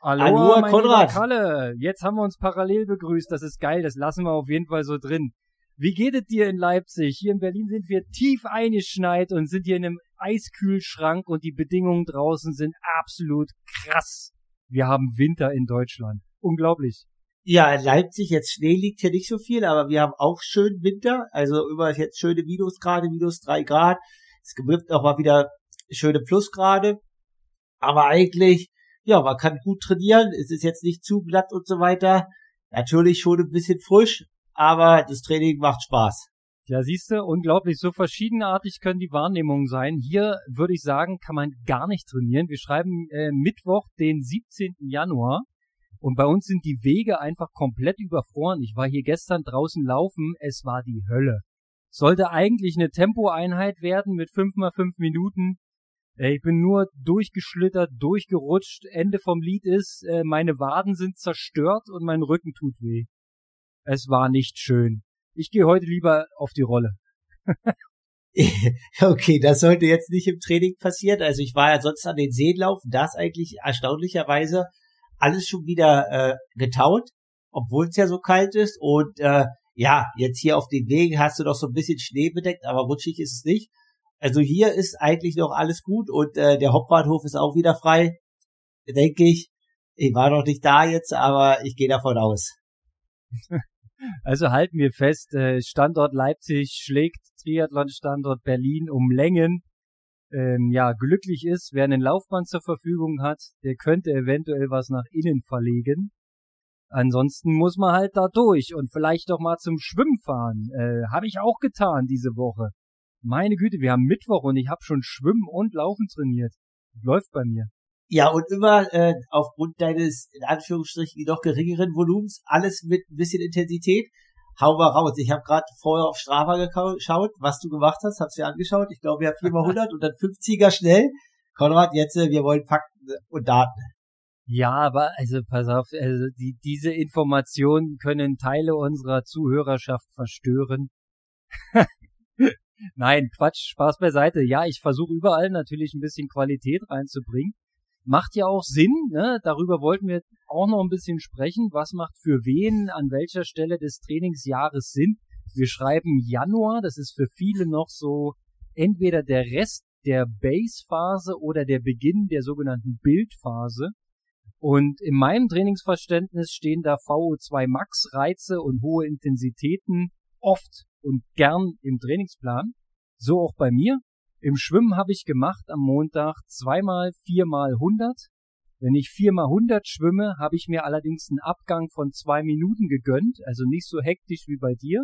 Aloha, mein Konrad. Kalle. Jetzt haben wir uns parallel begrüßt. Das ist geil. Das lassen wir auf jeden Fall so drin. Wie geht es dir in Leipzig? Hier in Berlin sind wir tief eingeschneit und sind hier in einem Eiskühlschrank und die Bedingungen draußen sind absolut krass. Wir haben Winter in Deutschland. Unglaublich. Ja, in Leipzig, jetzt Schnee liegt hier nicht so viel, aber wir haben auch schön Winter, also über jetzt schöne Minusgrade, minus drei Grad. Es gibt auch mal wieder schöne Plusgrade. Aber eigentlich, ja, man kann gut trainieren, es ist jetzt nicht zu glatt und so weiter. Natürlich schon ein bisschen frisch, aber das Training macht Spaß. Ja, siehst du, unglaublich. So verschiedenartig können die Wahrnehmungen sein. Hier würde ich sagen, kann man gar nicht trainieren. Wir schreiben äh, Mittwoch, den 17. Januar. Und bei uns sind die Wege einfach komplett überfroren. Ich war hier gestern draußen laufen. Es war die Hölle. Sollte eigentlich eine Tempoeinheit werden mit 5 mal 5 Minuten. Äh, Ich bin nur durchgeschlittert, durchgerutscht. Ende vom Lied ist, äh, meine Waden sind zerstört und mein Rücken tut weh. Es war nicht schön. Ich gehe heute lieber auf die Rolle. Okay, das sollte jetzt nicht im Training passieren. Also ich war ja sonst an den Seen laufen, da ist eigentlich erstaunlicherweise alles schon wieder äh, getaut, obwohl es ja so kalt ist. Und äh, ja, jetzt hier auf den Wegen hast du noch so ein bisschen Schnee bedeckt, aber rutschig ist es nicht. Also hier ist eigentlich noch alles gut und äh, der Hauptbahnhof ist auch wieder frei, denke ich. Ich war noch nicht da jetzt, aber ich gehe davon aus. Also halten wir fest, äh, Standort Leipzig schlägt Triathlon-Standort Berlin um Längen. Ähm, ja, glücklich ist, wer einen Laufband zur Verfügung hat, der könnte eventuell was nach innen verlegen. Ansonsten muss man halt da durch und vielleicht doch mal zum Schwimmen fahren. Äh, habe ich auch getan diese Woche. Meine Güte, wir haben Mittwoch und ich habe schon Schwimmen und Laufen trainiert. Läuft bei mir. Ja, und immer äh, aufgrund deines, in Anführungsstrichen, noch geringeren Volumens, alles mit ein bisschen Intensität. Hau mal raus. Ich habe gerade vorher auf Strava geschaut, was du gemacht hast, hab's dir angeschaut. Ich glaube, wir haben 4 mal 100 und dann 50er schnell. Konrad, jetzt, äh, wir wollen Fakten und Daten. Ja, aber also pass auf, also die, diese Informationen können Teile unserer Zuhörerschaft verstören. Nein, Quatsch, Spaß beiseite. Ja, ich versuche überall natürlich ein bisschen Qualität reinzubringen. Macht ja auch Sinn, ne? Darüber wollten wir auch noch ein bisschen sprechen. Was macht für wen an welcher Stelle des Trainingsjahres Sinn? Wir schreiben Januar, das ist für viele noch so entweder der Rest der Base-Phase oder der Beginn der sogenannten Bildphase. Und in meinem Trainingsverständnis stehen da VO2 Max Reize und hohe Intensitäten oft und gern im Trainingsplan. So auch bei mir. Im Schwimmen habe ich gemacht am Montag zweimal viermal 100. Wenn ich viermal 100 schwimme, habe ich mir allerdings einen Abgang von zwei Minuten gegönnt, also nicht so hektisch wie bei dir.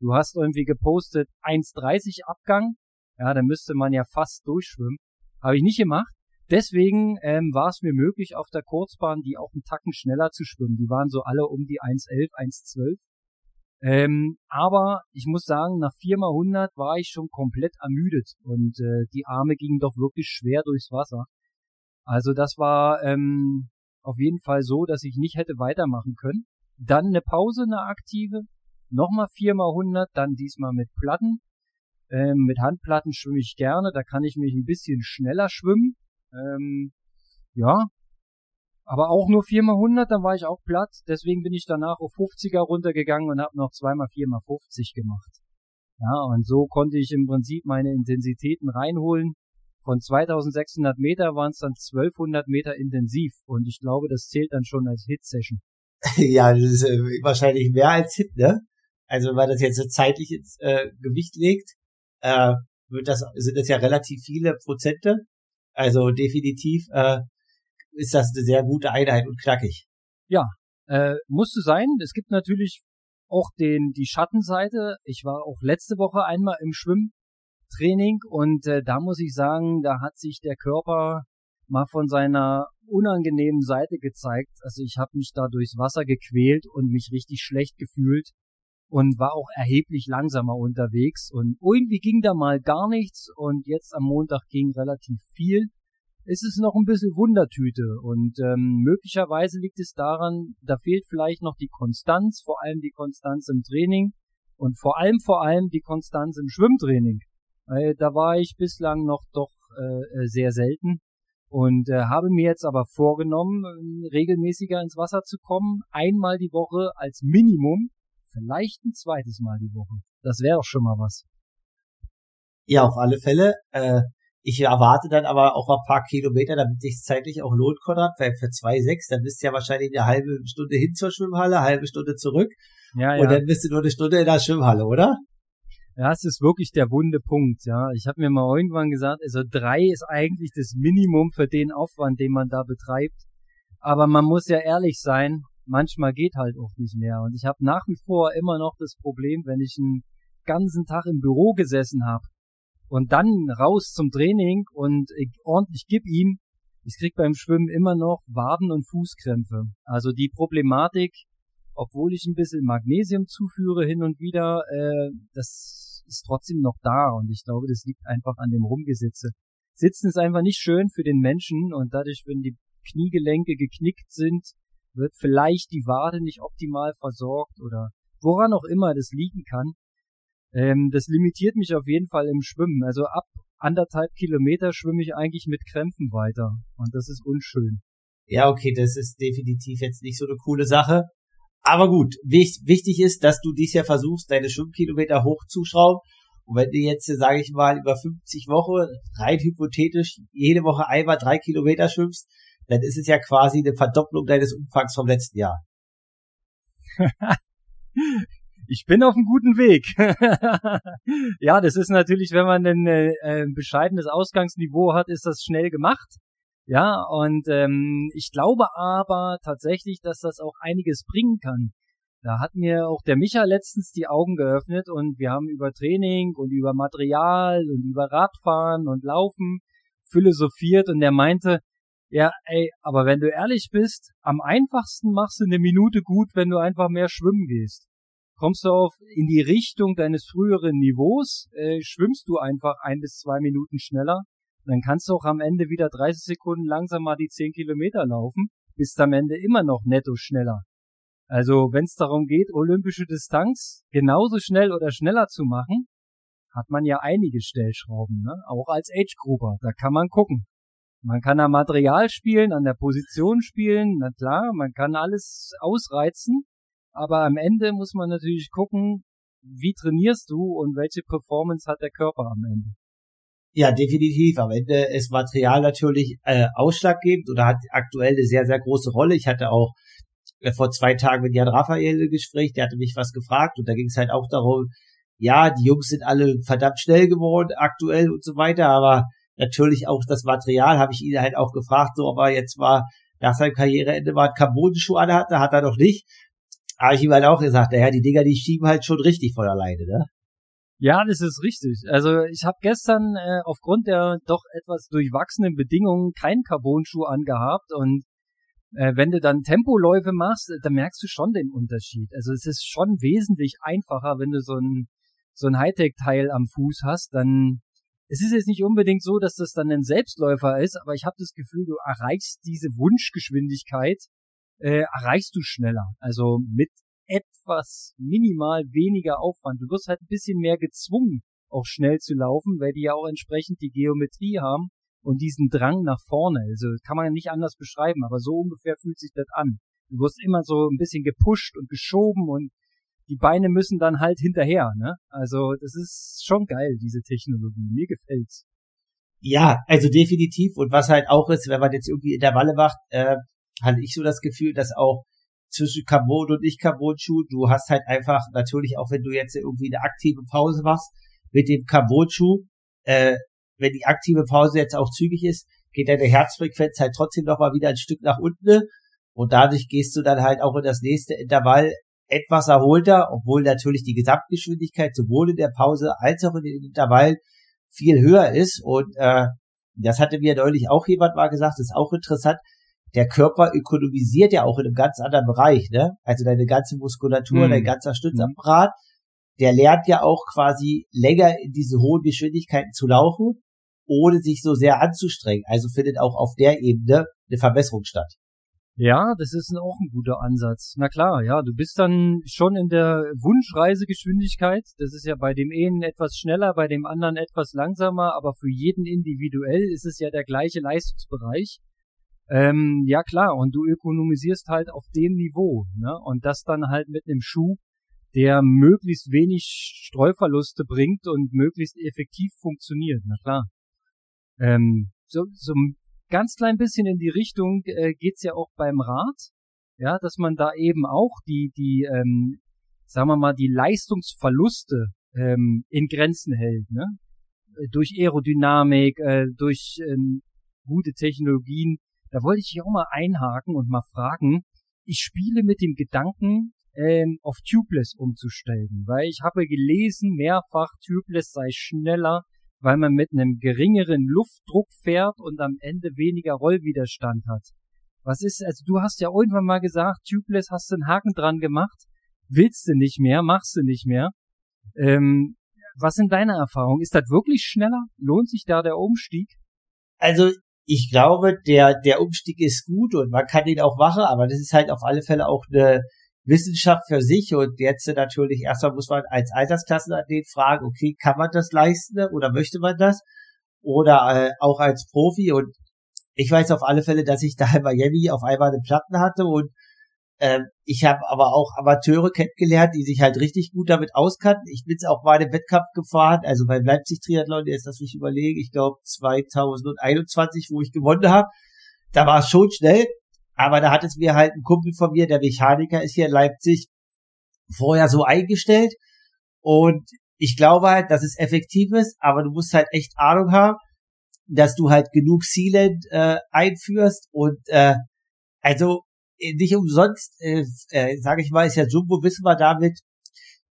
Du hast irgendwie gepostet 1,30 Abgang. Ja, da müsste man ja fast durchschwimmen. Habe ich nicht gemacht. Deswegen ähm, war es mir möglich, auf der Kurzbahn die auch einen Tacken schneller zu schwimmen. Die waren so alle um die 1,11, 1,12. Ähm, aber ich muss sagen, nach 4 mal 100 war ich schon komplett ermüdet und äh, die Arme gingen doch wirklich schwer durchs Wasser. Also das war ähm, auf jeden Fall so, dass ich nicht hätte weitermachen können. Dann eine Pause, eine aktive, nochmal 4 mal 100, dann diesmal mit Platten. Ähm, mit Handplatten schwimme ich gerne, da kann ich mich ein bisschen schneller schwimmen. Ähm, ja, aber auch nur 4 mal 100, dann war ich auch platt. Deswegen bin ich danach auf 50er runtergegangen und habe noch 2 mal 4 mal 50 gemacht. Ja, und so konnte ich im Prinzip meine Intensitäten reinholen. Von 2600 Meter waren es dann 1200 Meter intensiv. Und ich glaube, das zählt dann schon als Hit-Session. ja, das ist äh, wahrscheinlich mehr als Hit, ne? Also man das jetzt so zeitlich ins äh, Gewicht legt, äh, wird das, sind das ja relativ viele Prozente. Also definitiv äh, ist das eine sehr gute Einheit und knackig. Äh, musste sein. Es gibt natürlich auch den, die Schattenseite. Ich war auch letzte Woche einmal im Schwimmtraining und äh, da muss ich sagen, da hat sich der Körper mal von seiner unangenehmen Seite gezeigt. Also ich habe mich da durchs Wasser gequält und mich richtig schlecht gefühlt und war auch erheblich langsamer unterwegs und irgendwie ging da mal gar nichts und jetzt am Montag ging relativ viel. Ist es noch ein bisschen Wundertüte und ähm, möglicherweise liegt es daran, da fehlt vielleicht noch die Konstanz, vor allem die Konstanz im Training und vor allem vor allem die Konstanz im Schwimmtraining. Weil da war ich bislang noch doch äh, sehr selten und äh, habe mir jetzt aber vorgenommen, äh, regelmäßiger ins Wasser zu kommen, einmal die Woche als Minimum, vielleicht ein zweites Mal die Woche. Das wäre doch schon mal was. Ja, auf alle Fälle. Äh, ich erwarte dann aber auch ein paar Kilometer, damit sich zeitlich auch lohnt, Konrad, weil für 2,6, dann bist du ja wahrscheinlich eine halbe Stunde hin zur Schwimmhalle, halbe Stunde zurück. Ja, ja. Und dann bist du nur eine Stunde in der Schwimmhalle, oder? Ja, es ist wirklich der wunde Punkt, ja. Ich habe mir mal irgendwann gesagt, also drei ist eigentlich das Minimum für den Aufwand, den man da betreibt. Aber man muss ja ehrlich sein, manchmal geht halt auch nicht mehr. Und ich habe nach wie vor immer noch das Problem, wenn ich einen ganzen Tag im Büro gesessen habe und dann raus zum Training und ich ordentlich gib ihm, ich krieg beim Schwimmen immer noch Waden- und Fußkrämpfe. Also die Problematik, obwohl ich ein bisschen Magnesium zuführe hin und wieder, äh, das ist trotzdem noch da und ich glaube, das liegt einfach an dem Rumgesitze. Sitzen ist einfach nicht schön für den Menschen und dadurch, wenn die Kniegelenke geknickt sind, wird vielleicht die Wade nicht optimal versorgt oder woran auch immer das liegen kann. Ähm, das limitiert mich auf jeden Fall im Schwimmen. Also ab anderthalb Kilometer schwimme ich eigentlich mit Krämpfen weiter. Und das ist unschön. Ja, okay, das ist definitiv jetzt nicht so eine coole Sache. Aber gut, wichtig ist, dass du dies ja versuchst, deine Schwimmkilometer hochzuschrauben. Und wenn du jetzt, sage ich mal, über 50 Wochen rein hypothetisch jede Woche einmal drei Kilometer schwimmst, dann ist es ja quasi eine Verdopplung deines Umfangs vom letzten Jahr. ich bin auf einem guten Weg. ja, das ist natürlich, wenn man ein äh, äh, bescheidenes Ausgangsniveau hat, ist das schnell gemacht. Ja, und ähm, ich glaube aber tatsächlich, dass das auch einiges bringen kann. Da hat mir auch der Micha letztens die Augen geöffnet und wir haben über Training und über Material und über Radfahren und Laufen philosophiert und er meinte, ja, ey, aber wenn du ehrlich bist, am einfachsten machst du eine Minute gut, wenn du einfach mehr schwimmen gehst kommst du auf in die Richtung deines früheren Niveaus, äh, schwimmst du einfach ein bis zwei Minuten schneller, dann kannst du auch am Ende wieder 30 Sekunden langsamer die 10 Kilometer laufen, bist am Ende immer noch netto schneller. Also wenn es darum geht, olympische Distanz genauso schnell oder schneller zu machen, hat man ja einige Stellschrauben, ne? auch als Age-Grouper, da kann man gucken. Man kann am Material spielen, an der Position spielen, na klar, man kann alles ausreizen, aber am Ende muss man natürlich gucken, wie trainierst du und welche Performance hat der Körper am Ende. Ja, definitiv. Am Ende ist Material natürlich äh, ausschlaggebend oder hat aktuell eine sehr, sehr große Rolle. Ich hatte auch äh, vor zwei Tagen mit Jan Raphael ein Gespräch, der hatte mich was gefragt und da ging es halt auch darum, ja, die Jungs sind alle verdammt schnell geworden aktuell und so weiter, aber natürlich auch das Material habe ich ihn halt auch gefragt, so ob er jetzt mal nach seinem Karriereende mal einen Carbon-Schuh anhatte, hat er noch nicht. Aber ich ihm halt auch gesagt, ja, die Dinger, die schieben halt schon richtig von alleine, ne? Ja, das ist richtig. Also ich habe gestern äh, aufgrund der doch etwas durchwachsenen Bedingungen keinen Carbon-Schuh angehabt und äh, wenn du dann Tempoläufe machst, dann merkst du schon den Unterschied. Also es ist schon wesentlich einfacher, wenn du so ein so ein Hightech-Teil am Fuß hast, dann es ist jetzt nicht unbedingt so, dass das dann ein Selbstläufer ist, aber ich habe das Gefühl, du erreichst diese Wunschgeschwindigkeit äh, erreichst du schneller. Also mit etwas minimal weniger Aufwand. Du wirst halt ein bisschen mehr gezwungen, auch schnell zu laufen, weil die ja auch entsprechend die Geometrie haben und diesen Drang nach vorne. Also kann man nicht anders beschreiben, aber so ungefähr fühlt sich das an. Du wirst immer so ein bisschen gepusht und geschoben und die Beine müssen dann halt hinterher, ne? Also das ist schon geil, diese Technologie. Mir gefällt's. Ja, also definitiv. Und was halt auch ist, wenn man jetzt irgendwie Intervalle macht, äh, hatte ich so das Gefühl, dass auch zwischen Carbon und nicht Carbon-Schuh, du hast halt einfach natürlich auch, wenn du jetzt irgendwie eine aktive Pause machst, mit dem Carbon-Schuh, äh, wenn die aktive Pause jetzt auch zügig ist, geht deine Herzfrequenz halt trotzdem noch mal wieder ein Stück nach unten und dadurch gehst du dann halt auch in das nächste Intervall etwas erholter, obwohl natürlich die Gesamtgeschwindigkeit sowohl in der Pause als auch in den Intervall viel höher ist. Und äh, das hatte mir neulich auch jemand mal gesagt, ist auch interessant, der Körper ökonomisiert ja auch in einem ganz anderen Bereich, ne? Also deine ganze Muskulatur, mhm. dein ganzer Stützapparat, der lernt ja auch quasi länger in diese hohen Geschwindigkeiten zu laufen. ohne sich so sehr anzustrengen. Also findet auch auf der Ebene eine Verbesserung statt. Ja, das ist auch ein guter Ansatz. Na klar, ja, du bist dann schon in der Wunschreisegeschwindigkeit. Das ist ja bei dem einen etwas schneller, bei dem anderen etwas langsamer, aber für jeden individuell ist es ja der gleiche Leistungsbereich. Ähm, ja klar, und du ökonomisierst halt auf dem Niveau, ne? Und das dann halt mit einem Schuh, der möglichst wenig Streuverluste bringt und möglichst effektiv funktioniert, na klar. Ähm, so, so ganz klein bisschen in die Richtung äh, geht's ja auch beim Rad, ja, dass man da eben auch die, die, ähm, sagen wir mal, die Leistungsverluste ähm, in Grenzen hält, ne? Durch Aerodynamik, äh, durch ähm, gute Technologien. Da wollte ich auch mal einhaken und mal fragen. Ich spiele mit dem Gedanken, ähm, auf Tubeless umzustellen, weil ich habe gelesen mehrfach, Tubeless sei schneller, weil man mit einem geringeren Luftdruck fährt und am Ende weniger Rollwiderstand hat. Was ist, also du hast ja irgendwann mal gesagt, Tubeless hast du einen Haken dran gemacht, willst du nicht mehr, machst du nicht mehr. Ähm, was sind deine Erfahrungen? Ist das wirklich schneller? Lohnt sich da der Umstieg? Also ich glaube, der, der Umstieg ist gut und man kann ihn auch machen, aber das ist halt auf alle Fälle auch eine, Wissenschaft für sich und jetzt natürlich erstmal muss man als Altersklassenathlet fragen, okay, kann man das leisten oder möchte man das? Oder äh, auch als Profi und ich weiß auf alle Fälle, dass ich da in Miami auf einmal eine Platten hatte und äh, ich habe aber auch Amateure kennengelernt, die sich halt richtig gut damit auskannten. Ich bin auch mal im Wettkampf gefahren, also beim Leipzig Triathlon, jetzt lass mich überlegen, ich glaube 2021, wo ich gewonnen habe. Da war es schon schnell, aber da hat es mir halt ein Kumpel von mir, der Mechaniker ist hier in Leipzig, vorher so eingestellt. Und ich glaube halt, dass es effektiv ist, aber du musst halt echt Ahnung haben, dass du halt genug Sealant äh, einführst und äh, also nicht umsonst, äh, äh, sage ich mal, ist ja Jumbo, wissen wir damit,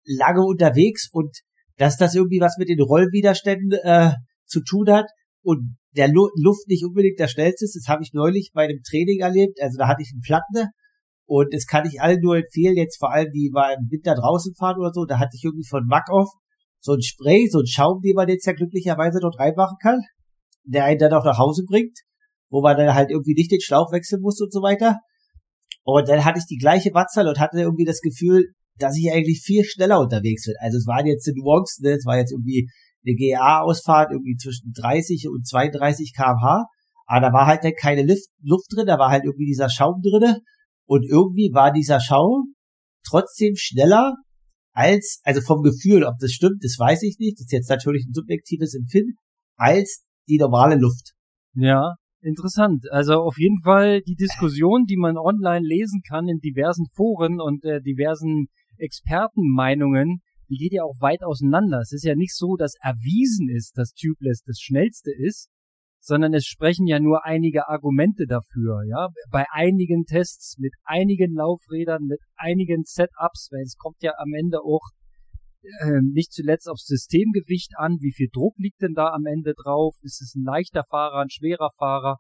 lange unterwegs und dass das irgendwie was mit den Rollwiderständen äh, zu tun hat und der Lu Luft nicht unbedingt der schnellste ist. Das habe ich neulich bei einem Training erlebt. Also da hatte ich einen Platten und das kann ich allen nur empfehlen, jetzt vor allem die mal im Winter draußen fahren oder so. Da hatte ich irgendwie von Mack auf so ein Spray, so ein Schaum, den man jetzt ja glücklicherweise dort reinmachen kann, der einen dann auch nach Hause bringt, wo man dann halt irgendwie nicht den Schlauch wechseln muss und so weiter. Und dann hatte ich die gleiche Wattzahl und hatte irgendwie das Gefühl, dass ich eigentlich viel schneller unterwegs bin. Also es waren jetzt Nuancen, ne? es war jetzt irgendwie eine GA-Ausfahrt irgendwie zwischen 30 und 32 kmh. Aber da war halt dann keine Luft, Luft drin, da war halt irgendwie dieser Schaum drinne. Und irgendwie war dieser Schaum trotzdem schneller als, also vom Gefühl, ob das stimmt, das weiß ich nicht. Das ist jetzt natürlich ein subjektives Empfinden, als die normale Luft. Ja, interessant. Also auf jeden Fall die Diskussion, die man online lesen kann in diversen Foren und äh, diversen Expertenmeinungen, die geht ja auch weit auseinander. Es ist ja nicht so, dass erwiesen ist, dass Tubeless das schnellste ist, sondern es sprechen ja nur einige Argumente dafür, ja. Bei einigen Tests mit einigen Laufrädern, mit einigen Setups, weil es kommt ja am Ende auch äh, nicht zuletzt aufs Systemgewicht an, wie viel Druck liegt denn da am Ende drauf? Ist es ein leichter Fahrer, ein schwerer Fahrer?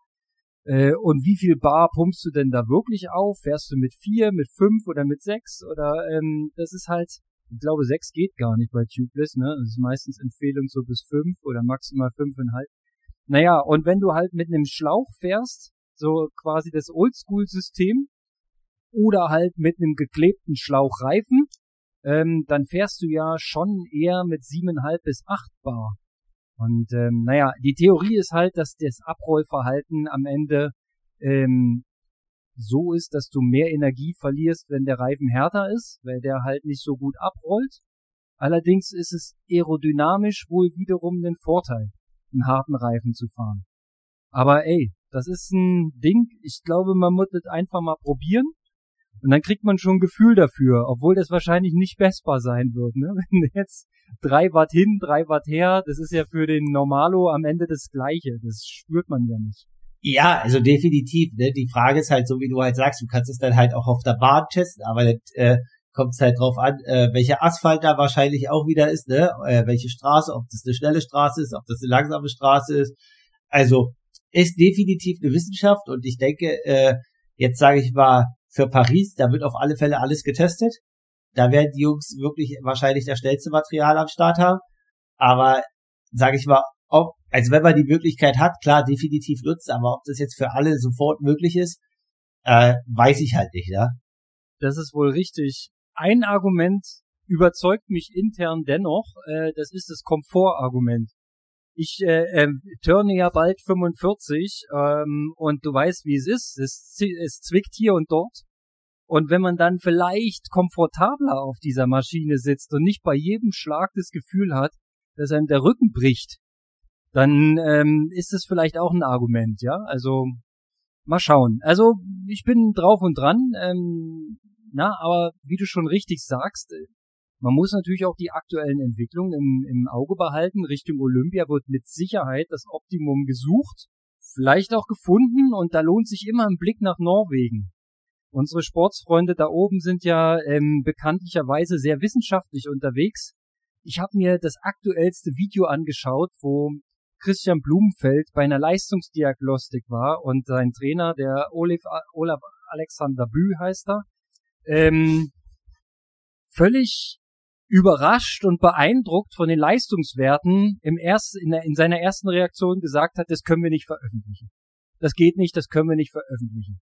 Äh, und wie viel Bar pumpst du denn da wirklich auf? Fährst du mit vier, mit fünf oder mit sechs? Oder ähm, das ist halt ich glaube, sechs geht gar nicht bei Tubeless, ne? Das ist meistens Empfehlung so bis fünf oder maximal fünfeinhalb. Naja, und wenn du halt mit einem Schlauch fährst, so quasi das Oldschool-System, oder halt mit einem geklebten Schlauchreifen, ähm, dann fährst du ja schon eher mit siebeneinhalb bis acht Bar. Und ähm, naja, die Theorie ist halt, dass das Abrollverhalten am Ende ähm, so ist, dass du mehr Energie verlierst, wenn der Reifen härter ist, weil der halt nicht so gut abrollt. Allerdings ist es aerodynamisch wohl wiederum ein Vorteil, einen harten Reifen zu fahren. Aber ey, das ist ein Ding, ich glaube, man muss das einfach mal probieren. Und dann kriegt man schon ein Gefühl dafür, obwohl das wahrscheinlich nicht messbar sein wird. Ne? Wenn jetzt drei Watt hin, drei Watt her, das ist ja für den Normalo am Ende das Gleiche. Das spürt man ja nicht. Ja, also definitiv. Ne? Die Frage ist halt so, wie du halt sagst, du kannst es dann halt auch auf der Bahn testen, aber das äh, kommt es halt drauf an, äh, welcher Asphalt da wahrscheinlich auch wieder ist, ne? Äh, welche Straße, ob das eine schnelle Straße ist, ob das eine langsame Straße ist. Also ist definitiv eine Wissenschaft und ich denke, äh, jetzt sage ich mal, für Paris, da wird auf alle Fälle alles getestet. Da werden die Jungs wirklich wahrscheinlich das schnellste Material am Start haben. Aber sage ich mal, ob also wenn man die Möglichkeit hat, klar, definitiv nutzen, aber ob das jetzt für alle sofort möglich ist, äh, weiß ich halt nicht, ja. Das ist wohl richtig. Ein Argument überzeugt mich intern dennoch, äh, das ist das Komfortargument. Ich äh, äh, turne ja bald 45 ähm, und du weißt, wie es ist. Es, es zwickt hier und dort. Und wenn man dann vielleicht komfortabler auf dieser Maschine sitzt und nicht bei jedem Schlag das Gefühl hat, dass einem der Rücken bricht, dann ähm, ist es vielleicht auch ein Argument, ja. Also mal schauen. Also ich bin drauf und dran. Ähm, na, aber wie du schon richtig sagst, man muss natürlich auch die aktuellen Entwicklungen im, im Auge behalten. Richtung Olympia wird mit Sicherheit das Optimum gesucht, vielleicht auch gefunden und da lohnt sich immer ein Blick nach Norwegen. Unsere Sportsfreunde da oben sind ja ähm, bekanntlicherweise sehr wissenschaftlich unterwegs. Ich habe mir das aktuellste Video angeschaut, wo Christian Blumenfeld bei einer Leistungsdiagnostik war und sein Trainer, der Olaf, Olaf Alexander Bü heißt er, ähm, völlig überrascht und beeindruckt von den Leistungswerten im ersten, in, der, in seiner ersten Reaktion gesagt hat, das können wir nicht veröffentlichen. Das geht nicht, das können wir nicht veröffentlichen.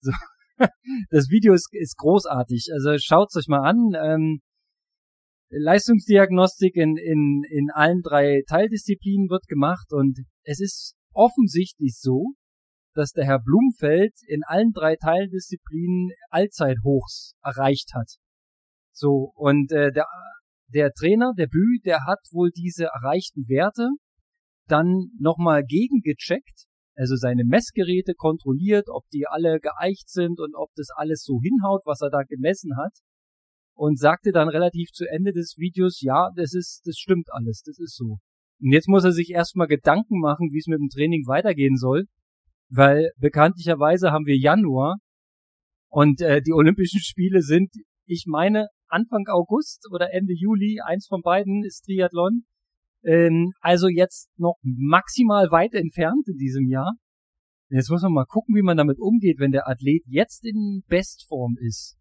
So. Das Video ist, ist großartig. Also schaut's euch mal an. Ähm, Leistungsdiagnostik in, in, in allen drei Teildisziplinen wird gemacht und es ist offensichtlich so, dass der Herr Blumfeld in allen drei Teildisziplinen Allzeithochs erreicht hat. So, und äh, der, der Trainer, der Bü, der hat wohl diese erreichten Werte dann nochmal gegengecheckt, also seine Messgeräte kontrolliert, ob die alle geeicht sind und ob das alles so hinhaut, was er da gemessen hat und sagte dann relativ zu Ende des Videos, ja, das ist, das stimmt alles, das ist so. Und jetzt muss er sich erstmal Gedanken machen, wie es mit dem Training weitergehen soll, weil bekanntlicherweise haben wir Januar und äh, die Olympischen Spiele sind, ich meine, Anfang August oder Ende Juli, eins von beiden ist Triathlon. Ähm, also jetzt noch maximal weit entfernt in diesem Jahr. Jetzt muss man mal gucken, wie man damit umgeht, wenn der Athlet jetzt in Bestform ist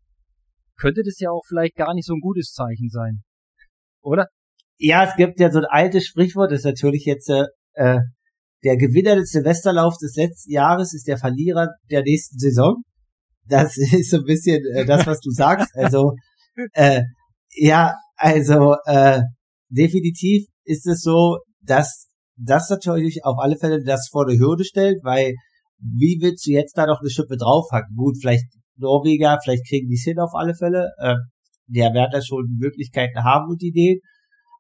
könnte das ja auch vielleicht gar nicht so ein gutes Zeichen sein. Oder? Ja, es gibt ja so ein altes Sprichwort, das ist natürlich jetzt äh, äh der Gewinner des Silvesterlaufs des letzten Jahres ist der Verlierer der nächsten Saison. Das ist so ein bisschen äh, das, was du sagst. Also äh, ja, also äh, definitiv ist es so, dass das natürlich auf alle Fälle das vor der Hürde stellt, weil wie willst du jetzt da noch eine Schippe draufhacken? Gut, vielleicht Norweger, vielleicht kriegen die es hin auf alle Fälle. Ähm, der werden da schon Möglichkeiten haben und Ideen.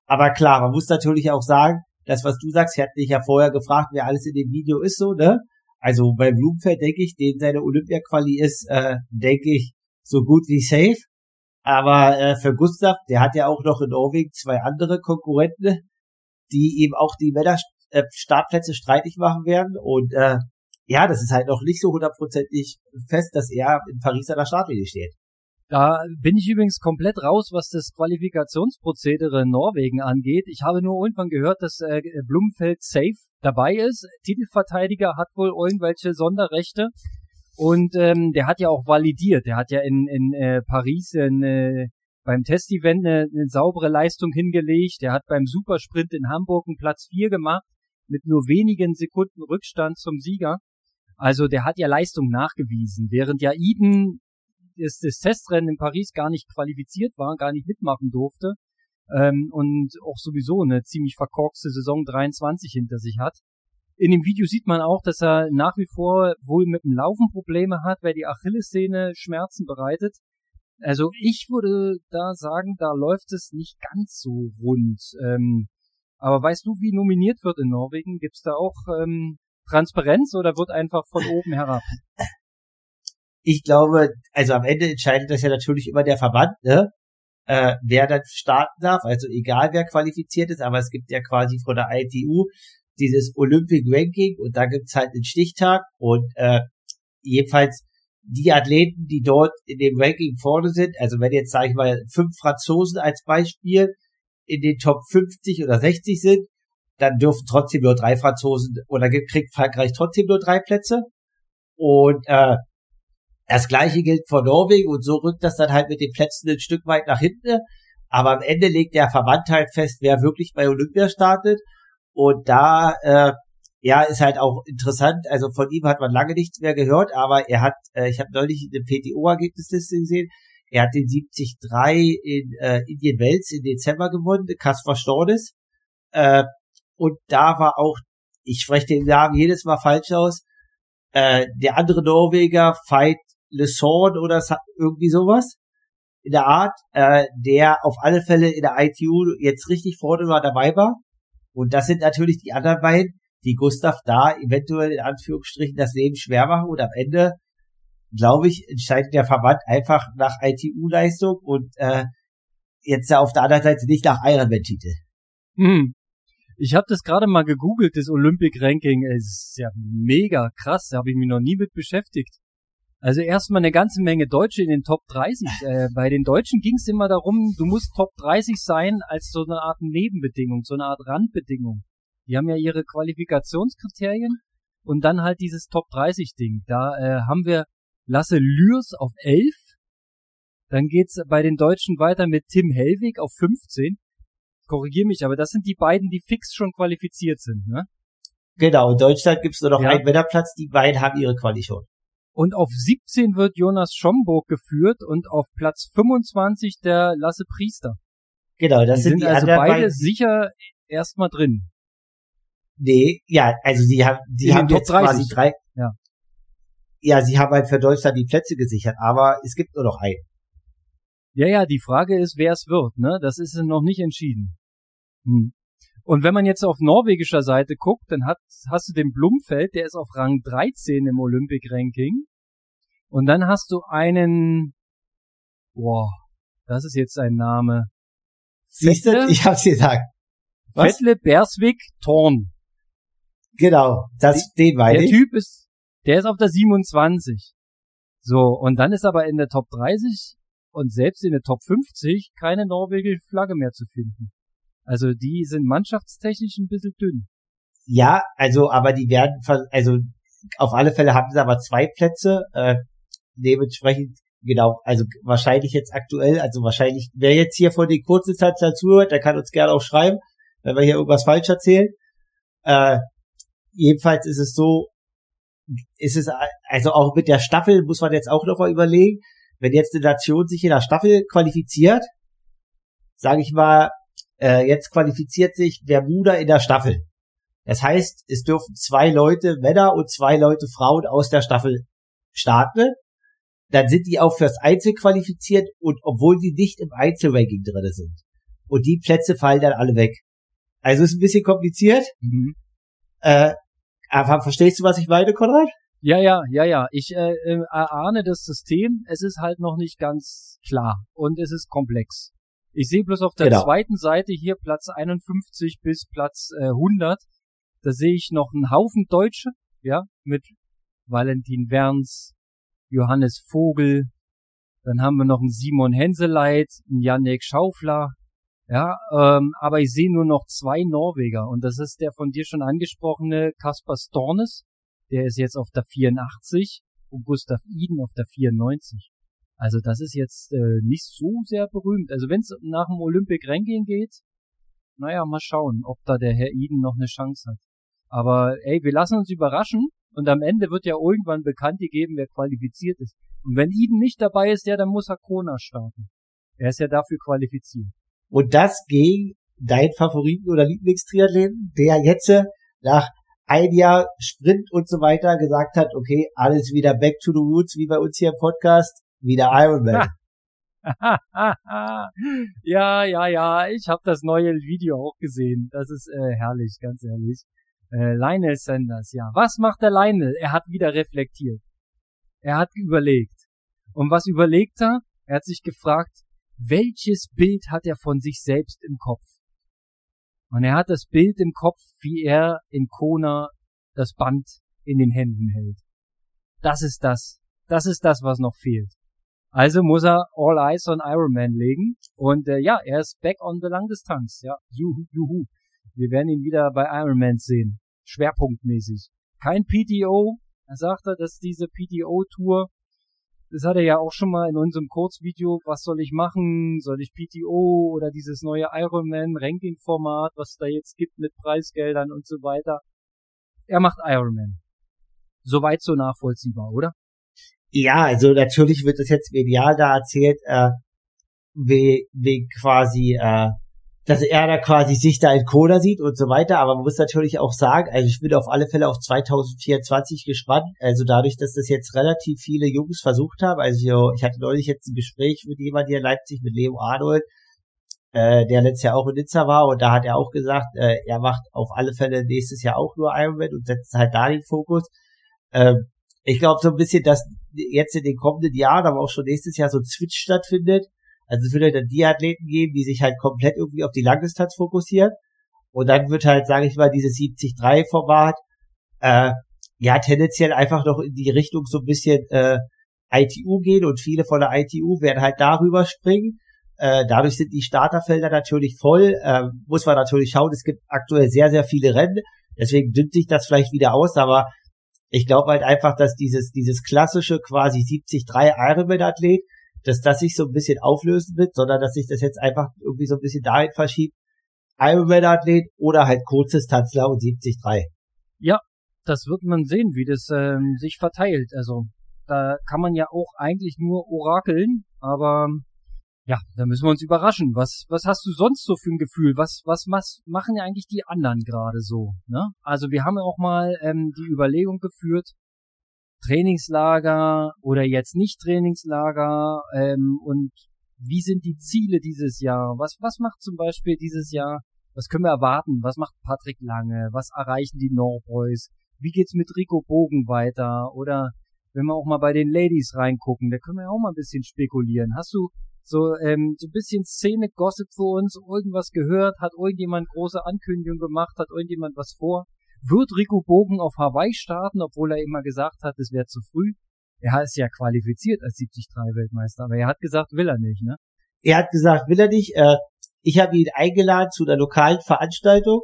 Aber klar, man muss natürlich auch sagen, das, was du sagst, ich hatte dich ja vorher gefragt, wer alles in dem Video ist, so, ne? Also bei Blumenfeld denke ich, den seine Olympia-Quali ist, äh, denke ich, so gut wie safe. Aber äh, für Gustav, der hat ja auch noch in Norwegen zwei andere Konkurrenten, die ihm auch die Männer-Startplätze äh, streitig machen werden. Und äh, ja, das ist halt noch nicht so hundertprozentig fest, dass er in Paris an der Startlinie steht. Da bin ich übrigens komplett raus, was das Qualifikationsprozedere in Norwegen angeht. Ich habe nur irgendwann gehört, dass äh, Blumfeld safe dabei ist. Titelverteidiger hat wohl irgendwelche Sonderrechte. Und ähm, der hat ja auch validiert. Der hat ja in, in äh, Paris äh, beim Testevent eine, eine saubere Leistung hingelegt. Der hat beim Supersprint in Hamburg einen Platz 4 gemacht mit nur wenigen Sekunden Rückstand zum Sieger. Also der hat ja Leistung nachgewiesen, während ja Eden das, das Testrennen in Paris gar nicht qualifiziert war, gar nicht mitmachen durfte ähm, und auch sowieso eine ziemlich verkorkste Saison 23 hinter sich hat. In dem Video sieht man auch, dass er nach wie vor wohl mit dem Laufen Probleme hat, weil die Achillessehne Schmerzen bereitet. Also ich würde da sagen, da läuft es nicht ganz so rund. Ähm, aber weißt du, wie nominiert wird in Norwegen? Gibt's da auch ähm, Transparenz oder wird einfach von oben herab? Ich glaube, also am Ende entscheidet das ja natürlich immer der Verband, ne? Äh, wer dann starten darf, also egal wer qualifiziert ist, aber es gibt ja quasi von der ITU dieses Olympic Ranking und da gibt's halt einen Stichtag und äh, jedenfalls die Athleten, die dort in dem Ranking vorne sind, also wenn jetzt, sage ich mal, fünf Franzosen als Beispiel in den Top 50 oder 60 sind, dann dürfen trotzdem nur drei Franzosen oder kriegt Frankreich trotzdem nur drei Plätze. Und äh, das gleiche gilt für Norwegen und so rückt das dann halt mit den Plätzen ein Stück weit nach hinten. Aber am Ende legt der Verband halt fest, wer wirklich bei Olympia startet. Und da, äh, ja, ist halt auch interessant. Also von ihm hat man lange nichts mehr gehört, aber er hat, äh, ich habe neulich eine PTO-Ergebnisliste gesehen, er hat den 73 in äh, Indian Wells im Dezember gewonnen, Kaspar Stornes. Äh, und da war auch, ich spreche den Namen jedes Mal falsch aus, äh, der andere Norweger, Veit Lesorn oder irgendwie sowas in der Art, äh, der auf alle Fälle in der ITU jetzt richtig vorne war dabei war. Und das sind natürlich die anderen beiden, die Gustav da eventuell in Anführungsstrichen das Leben schwer machen und am Ende, glaube ich, entscheidet der Verband einfach nach ITU-Leistung und äh, jetzt auf der anderen Seite nicht nach Ironman-Titel. Hm. Ich habe das gerade mal gegoogelt, das Olympic Ranking. Es ist ja mega krass, da habe ich mich noch nie mit beschäftigt. Also erstmal eine ganze Menge Deutsche in den Top 30. Äh, bei den Deutschen ging es immer darum, du musst Top 30 sein als so eine Art Nebenbedingung, so eine Art Randbedingung. Die haben ja ihre Qualifikationskriterien und dann halt dieses Top 30 Ding. Da äh, haben wir Lasse Lürs auf 11. Dann geht's bei den Deutschen weiter mit Tim Hellwig auf 15 korrigier mich, aber das sind die beiden, die fix schon qualifiziert sind, ne? Genau, in Deutschland gibt's nur noch ja. einen Männerplatz, die beiden haben ihre Quali schon. Und auf 17 wird Jonas Schomburg geführt und auf Platz 25 der Lasse Priester. Genau, das die sind, sind die also beide beiden. sicher erstmal drin. Nee, ja, also sie haben, die In haben jetzt 30. quasi drei. Ja. Ja, sie haben halt für Deutschland die Plätze gesichert, aber es gibt nur noch einen. Ja, ja, die Frage ist, wer es wird, ne? Das ist noch nicht entschieden. Hm. Und wenn man jetzt auf norwegischer Seite guckt, dann hat, hast du den Blumfeld, der ist auf Rang 13 im Olympic Ranking. Und dann hast du einen, boah, das ist jetzt ein Name. Siehst du, ich hab's gesagt. Was? Bersvik Thorn. Genau, das steht weiter. Der Typ ist, der ist auf der 27. So, und dann ist aber in der Top 30 und selbst in der Top 50 keine norwegische Flagge mehr zu finden. Also die sind mannschaftstechnisch ein bisschen dünn. Ja, also aber die werden, also auf alle Fälle haben sie aber zwei Plätze. Äh, dementsprechend, genau, also wahrscheinlich jetzt aktuell, also wahrscheinlich, wer jetzt hier vor die kurze Zeit dazu hört, der kann uns gerne auch schreiben, wenn wir hier irgendwas falsch erzählen. Äh, jedenfalls ist es so, ist es, also auch mit der Staffel muss man jetzt auch noch mal überlegen, wenn jetzt eine Nation sich in der Staffel qualifiziert, sage ich mal, äh, jetzt qualifiziert sich Bermuda in der Staffel. Das heißt, es dürfen zwei Leute, Männer und zwei Leute, Frauen aus der Staffel starten. Dann sind die auch fürs Einzel qualifiziert und obwohl sie nicht im Einzelranking drin sind. Und die Plätze fallen dann alle weg. Also ist ein bisschen kompliziert. Mhm. Äh, aber verstehst du, was ich meine, Konrad? Ja, ja, ja, ja. Ich äh, äh, erahne das System. Es ist halt noch nicht ganz klar und es ist komplex. Ich sehe bloß auf der genau. zweiten Seite hier Platz 51 bis Platz äh, 100. Da sehe ich noch einen Haufen Deutsche, ja, mit Valentin Werns, Johannes Vogel, dann haben wir noch einen Simon Henseleit, einen Janek Schaufler, ja, ähm, aber ich sehe nur noch zwei Norweger und das ist der von dir schon angesprochene Kaspar Stornes, der ist jetzt auf der 84 und Gustav Iden auf der 94. Also das ist jetzt äh, nicht so sehr berühmt. Also wenn es nach dem Olympic Ranking geht, naja, mal schauen, ob da der Herr Eden noch eine Chance hat. Aber ey, wir lassen uns überraschen und am Ende wird ja irgendwann bekannt gegeben, wer qualifiziert ist. Und wenn Eden nicht dabei ist, ja, dann muss er Kona starten. Er ist ja dafür qualifiziert. Und das gegen deinen Favoriten oder Lieblingstriathleten, der jetzt nach ein Jahr Sprint und so weiter gesagt hat, okay, alles wieder back to the roots, wie bei uns hier im Podcast wie der Iron Man. ja, ja, ja, ich habe das neue Video auch gesehen. Das ist äh, herrlich, ganz ehrlich. Äh, Lionel Sanders, ja. Was macht der Lionel? Er hat wieder reflektiert. Er hat überlegt. Und was überlegt er? Er hat sich gefragt, welches Bild hat er von sich selbst im Kopf? Und er hat das Bild im Kopf, wie er in Kona das Band in den Händen hält. Das ist das. Das ist das, was noch fehlt. Also muss er All Eyes on Iron Man legen. Und äh, ja, er ist back on the Langdistanz. Ja, juhu, juhu. Wir werden ihn wieder bei Iron Man sehen. Schwerpunktmäßig. Kein PTO. Er sagte, dass diese PTO-Tour Das hat er ja auch schon mal in unserem Kurzvideo, was soll ich machen? Soll ich PTO oder dieses neue Ironman Ranking Format, was da jetzt gibt mit Preisgeldern und so weiter. Er macht Ironman. Soweit so nachvollziehbar, oder? Ja, also natürlich wird das jetzt medial da erzählt, äh, wie, wie quasi äh, dass er da quasi sich da in Cola sieht und so weiter. Aber man muss natürlich auch sagen, also ich bin auf alle Fälle auf 2024 gespannt. Also dadurch, dass das jetzt relativ viele Jungs versucht haben. Also ich hatte neulich jetzt ein Gespräch mit jemandem hier in Leipzig, mit Leo Arnold, äh, der letztes Jahr auch in Nizza war. Und da hat er auch gesagt, äh, er macht auf alle Fälle nächstes Jahr auch nur Ironman und setzt halt da den Fokus. Ähm, ich glaube so ein bisschen, dass jetzt in den kommenden Jahren, aber auch schon nächstes Jahr so ein Switch stattfindet also es wird halt dann die Athleten geben, die sich halt komplett irgendwie auf die Langdistanz fokussieren. Und dann wird halt, sage ich mal, dieses 70-3-Format äh, ja tendenziell einfach noch in die Richtung so ein bisschen äh, ITU gehen und viele von der ITU werden halt darüber springen. Äh, dadurch sind die Starterfelder natürlich voll. Äh, muss man natürlich schauen, es gibt aktuell sehr, sehr viele Rennen. Deswegen dünnt sich das vielleicht wieder aus, aber ich glaube halt einfach, dass dieses, dieses klassische quasi 70-3 Ironman-Athlet, dass das sich so ein bisschen auflösen wird, sondern dass sich das jetzt einfach irgendwie so ein bisschen dahin verschiebt. Ironman-Athlet oder halt Kurzdistanzler und 70-3. Ja, das wird man sehen, wie das ähm, sich verteilt. Also da kann man ja auch eigentlich nur orakeln, aber ja, da müssen wir uns überraschen. Was, was hast du sonst so für ein Gefühl? Was, was, was machen ja eigentlich die anderen gerade so? Ne? Also wir haben ja auch mal ähm, die Überlegung geführt, Trainingslager oder jetzt nicht Trainingslager ähm, und wie sind die Ziele dieses Jahr? Was, was macht zum Beispiel dieses Jahr? Was können wir erwarten? Was macht Patrick Lange? Was erreichen die Norboys? Wie geht's mit Rico Bogen weiter? Oder wenn wir auch mal bei den Ladies reingucken, da können wir auch mal ein bisschen spekulieren. Hast du so ähm, so ein bisschen Szene-Gossip für uns, irgendwas gehört? Hat irgendjemand große Ankündigung gemacht? Hat irgendjemand was vor? Wird Rico Bogen auf Hawaii starten, obwohl er immer gesagt hat, es wäre zu früh? Er ist ja qualifiziert als 73-Weltmeister, aber er hat gesagt, will er nicht, ne? Er hat gesagt, will er nicht. Äh, ich habe ihn eingeladen zu einer lokalen Veranstaltung.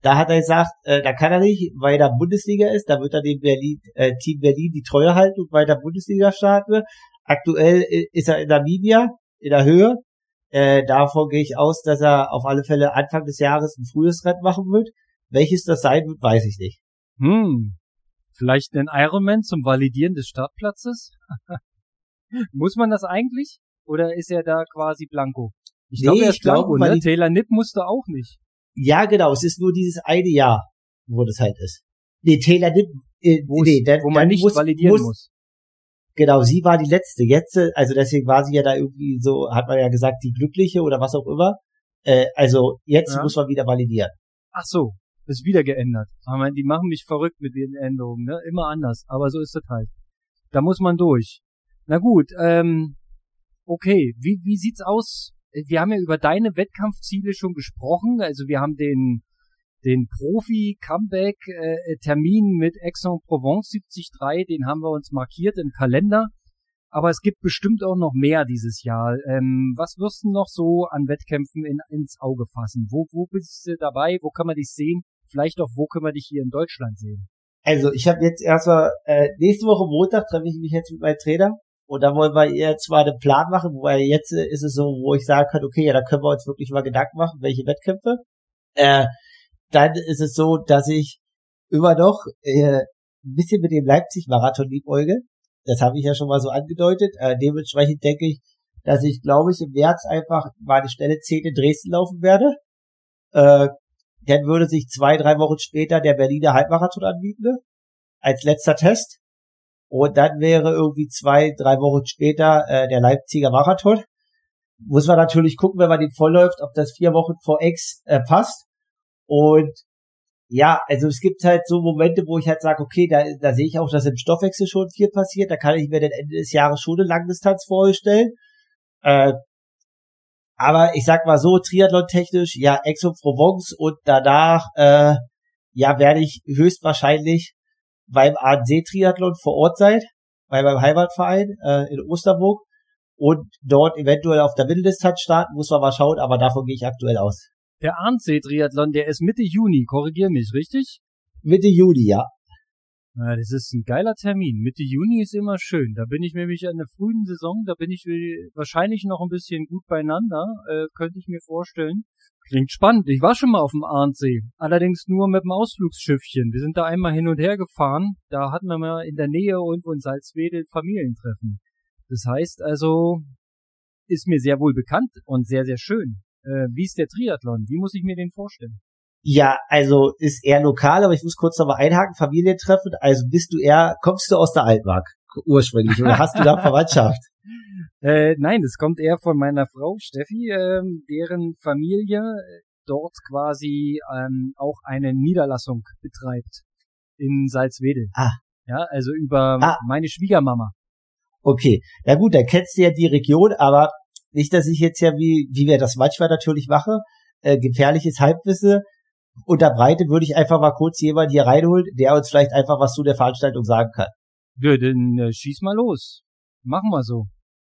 Da hat er gesagt, äh, da kann er nicht, weil er Bundesliga ist. Da wird er dem Berlin, äh, Team Berlin die Treue halten und weiter Bundesliga starten. Aktuell äh, ist er in Namibia, in der Höhe. Äh, davon gehe ich aus, dass er auf alle Fälle Anfang des Jahres ein frühes Rennen machen wird. Welches das sein wird, weiß ich nicht. Hm. Vielleicht ein Ironman zum Validieren des Startplatzes? Muss man das eigentlich? Oder ist er da quasi blanco? Ich nee, glaube, er ist blanco, glaube, ne? Taylor Nipp musste auch nicht. Ja, genau. Es ist nur dieses eine Jahr, wo das halt ist. Nee, Taylor Nipp, äh, nee, dann, wo man nicht muss, validieren muss, muss. Genau, sie war die letzte. Jetzt, äh, also deswegen war sie ja da irgendwie so, hat man ja gesagt, die Glückliche oder was auch immer. Äh, also jetzt ja. muss man wieder validieren. Ach so, ist wieder geändert. Aber die machen mich verrückt mit den Änderungen, ne? Immer anders. Aber so ist es halt. Da muss man durch. Na gut, ähm, okay. Wie, wie sieht's aus? Wir haben ja über deine Wettkampfziele schon gesprochen. Also wir haben den, den Profi-Comeback-Termin äh, mit Aix-en-Provence 73, den haben wir uns markiert im Kalender. Aber es gibt bestimmt auch noch mehr dieses Jahr. Ähm, was wirst du noch so an Wettkämpfen in, ins Auge fassen? Wo, wo bist du dabei? Wo kann man dich sehen? Vielleicht auch, wo können wir dich hier in Deutschland sehen? Also ich habe jetzt erstmal, äh, nächste Woche Montag treffe ich mich jetzt mit meinem Trainer und da wollen wir jetzt mal einen Plan machen, wobei jetzt äh, ist es so, wo ich sagen kann, okay, ja, da können wir uns wirklich mal Gedanken machen, welche Wettkämpfe. Äh, dann ist es so, dass ich immer noch äh, ein bisschen mit dem Leipzig-Marathon liebäuge. Das habe ich ja schon mal so angedeutet. Äh, dementsprechend denke ich, dass ich, glaube ich, im März einfach meine Stelle 10 in Dresden laufen werde. Äh, dann würde sich zwei, drei Wochen später der Berliner Halbmarathon anbieten, ne? als letzter Test. Und dann wäre irgendwie zwei, drei Wochen später äh, der Leipziger Marathon. Muss man natürlich gucken, wenn man den vollläuft, ob das vier Wochen vor Ex äh, passt. Und ja, also es gibt halt so Momente, wo ich halt sage, okay, da, da sehe ich auch, dass im Stoffwechsel schon viel passiert. Da kann ich mir dann Ende des Jahres schon eine Langdistanz vorstellen. Äh, aber ich sag mal so, Triathlon-technisch, ja, Aix-en-Provence und danach, äh, ja, werde ich höchstwahrscheinlich beim ANC-Triathlon vor Ort sein, bei meinem Heimatverein äh, in Osterburg und dort eventuell auf der Mitteldistanz starten, muss man mal schauen, aber davon gehe ich aktuell aus. Der Arnsee-Triathlon, der ist Mitte Juni, korrigier mich, richtig? Mitte Juni, ja. Ja, das ist ein geiler Termin. Mitte Juni ist immer schön. Da bin ich nämlich in der frühen Saison, da bin ich wahrscheinlich noch ein bisschen gut beieinander, äh, könnte ich mir vorstellen. Klingt spannend. Ich war schon mal auf dem Arndsee. Allerdings nur mit dem Ausflugsschiffchen. Wir sind da einmal hin und her gefahren. Da hatten wir mal in der Nähe irgendwo in Salzwedel Familientreffen. Das heißt also, ist mir sehr wohl bekannt und sehr, sehr schön. Äh, wie ist der Triathlon? Wie muss ich mir den vorstellen? Ja, also ist eher lokal, aber ich muss kurz nochmal einhaken, Familientreffen. Also bist du eher, kommst du aus der Altmark ursprünglich oder hast du da Verwandtschaft? Äh, nein, das kommt eher von meiner Frau Steffi, ähm, deren Familie dort quasi ähm, auch eine Niederlassung betreibt in Salzwedel. Ah. Ja, also über ah. meine Schwiegermama. Okay, na gut, dann kennst du ja die Region, aber nicht, dass ich jetzt ja, wie, wie wir das manchmal natürlich mache, äh, gefährliches Halbwissen unterbreite, würde ich einfach mal kurz jemand hier reinholen, der uns vielleicht einfach was zu der Veranstaltung sagen kann. Ja, dann äh, schieß mal los. Machen wir so.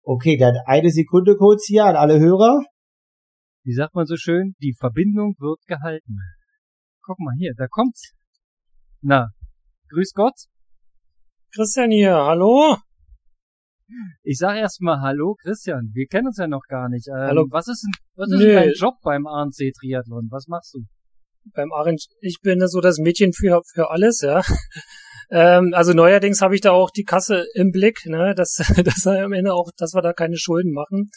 Okay, dann eine Sekunde kurz hier an alle Hörer. Wie sagt man so schön? Die Verbindung wird gehalten. Guck mal hier, da kommt's. Na, grüß Gott. Christian hier, hallo? Ich sag erstmal Hallo, Christian. Wir kennen uns ja noch gar nicht. Ähm, hallo. Was ist, denn, was ist denn dein Job beim ANC Triathlon? Was machst du? Beim Arendt, ich bin so das Mädchen für, für alles, ja. ähm, also neuerdings habe ich da auch die Kasse im Blick, ne, dass, dass am Ende auch, dass wir da keine Schulden machen.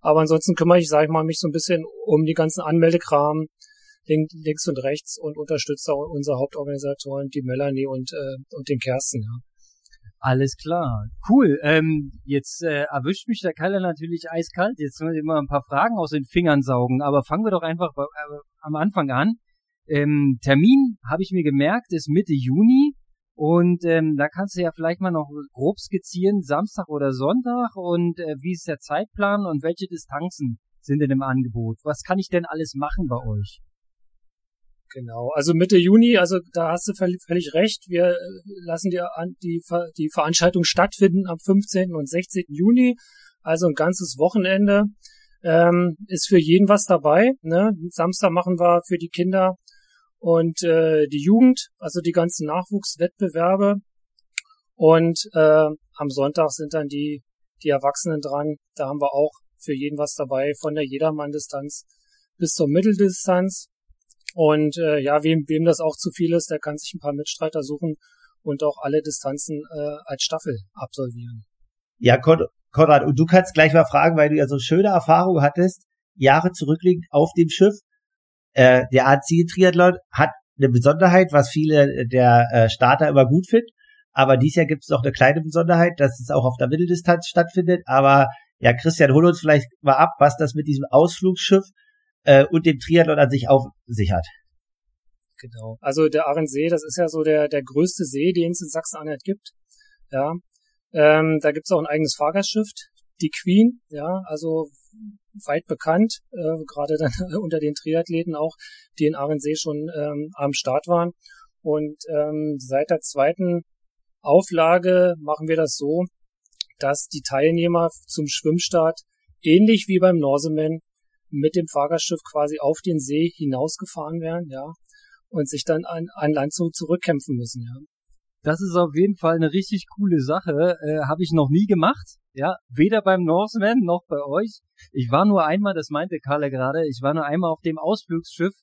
Aber ansonsten kümmere ich, sage ich mal, mich so ein bisschen um die ganzen Anmeldekram links und rechts und unterstütze auch unsere Hauptorganisatoren, die Melanie und, äh, und den Kersten, ja. Alles klar. Cool. Ähm, jetzt äh, erwischt mich der Kalle natürlich eiskalt. Jetzt müssen wir immer ein paar Fragen aus den Fingern saugen. Aber fangen wir doch einfach bei, äh, am Anfang an. Ähm, Termin habe ich mir gemerkt, ist Mitte Juni. Und ähm, da kannst du ja vielleicht mal noch grob skizzieren, Samstag oder Sonntag und äh, wie ist der Zeitplan und welche Distanzen sind denn im Angebot? Was kann ich denn alles machen bei euch? Genau, also Mitte Juni, also da hast du völlig, recht. Wir äh, lassen die, die, die Veranstaltung stattfinden am 15. und 16. Juni, also ein ganzes Wochenende. Ähm, ist für jeden was dabei. Ne? Samstag machen wir für die Kinder und äh, die Jugend, also die ganzen Nachwuchswettbewerbe. Und äh, am Sonntag sind dann die, die Erwachsenen dran. Da haben wir auch für jeden was dabei, von der Jedermann-Distanz bis zur Mitteldistanz. Und äh, ja, wem, wem das auch zu viel ist, der kann sich ein paar Mitstreiter suchen und auch alle Distanzen äh, als Staffel absolvieren. Ja, Konrad, und du kannst gleich mal fragen, weil du ja so schöne Erfahrungen hattest, Jahre zurückliegend auf dem Schiff. Äh, der AC-Triathlon hat eine Besonderheit, was viele der äh, Starter immer gut finden. Aber dieses Jahr gibt es noch eine kleine Besonderheit, dass es auch auf der Mitteldistanz stattfindet. Aber ja, Christian, hol uns vielleicht mal ab, was das mit diesem Ausflugsschiff äh, und dem Triathlon an sich auf sich hat. Genau. Also der Arendsee, das ist ja so der, der größte See, den es in Sachsen-Anhalt gibt. Ja. Ähm, da gibt es auch ein eigenes Fahrgastschiff, die Queen, ja, also weit bekannt, äh, gerade dann unter den Triathleten auch, die in Arendsee schon ähm, am Start waren. Und ähm, seit der zweiten Auflage machen wir das so, dass die Teilnehmer zum Schwimmstart ähnlich wie beim Norseman mit dem Fahrgastschiff quasi auf den See hinausgefahren werden, ja, und sich dann an, an Land zurückkämpfen müssen, ja. Das ist auf jeden Fall eine richtig coole Sache. Äh, Habe ich noch nie gemacht. Ja, weder beim Norseman noch bei euch. Ich war nur einmal, das meinte Kalle gerade, ich war nur einmal auf dem Ausflugsschiff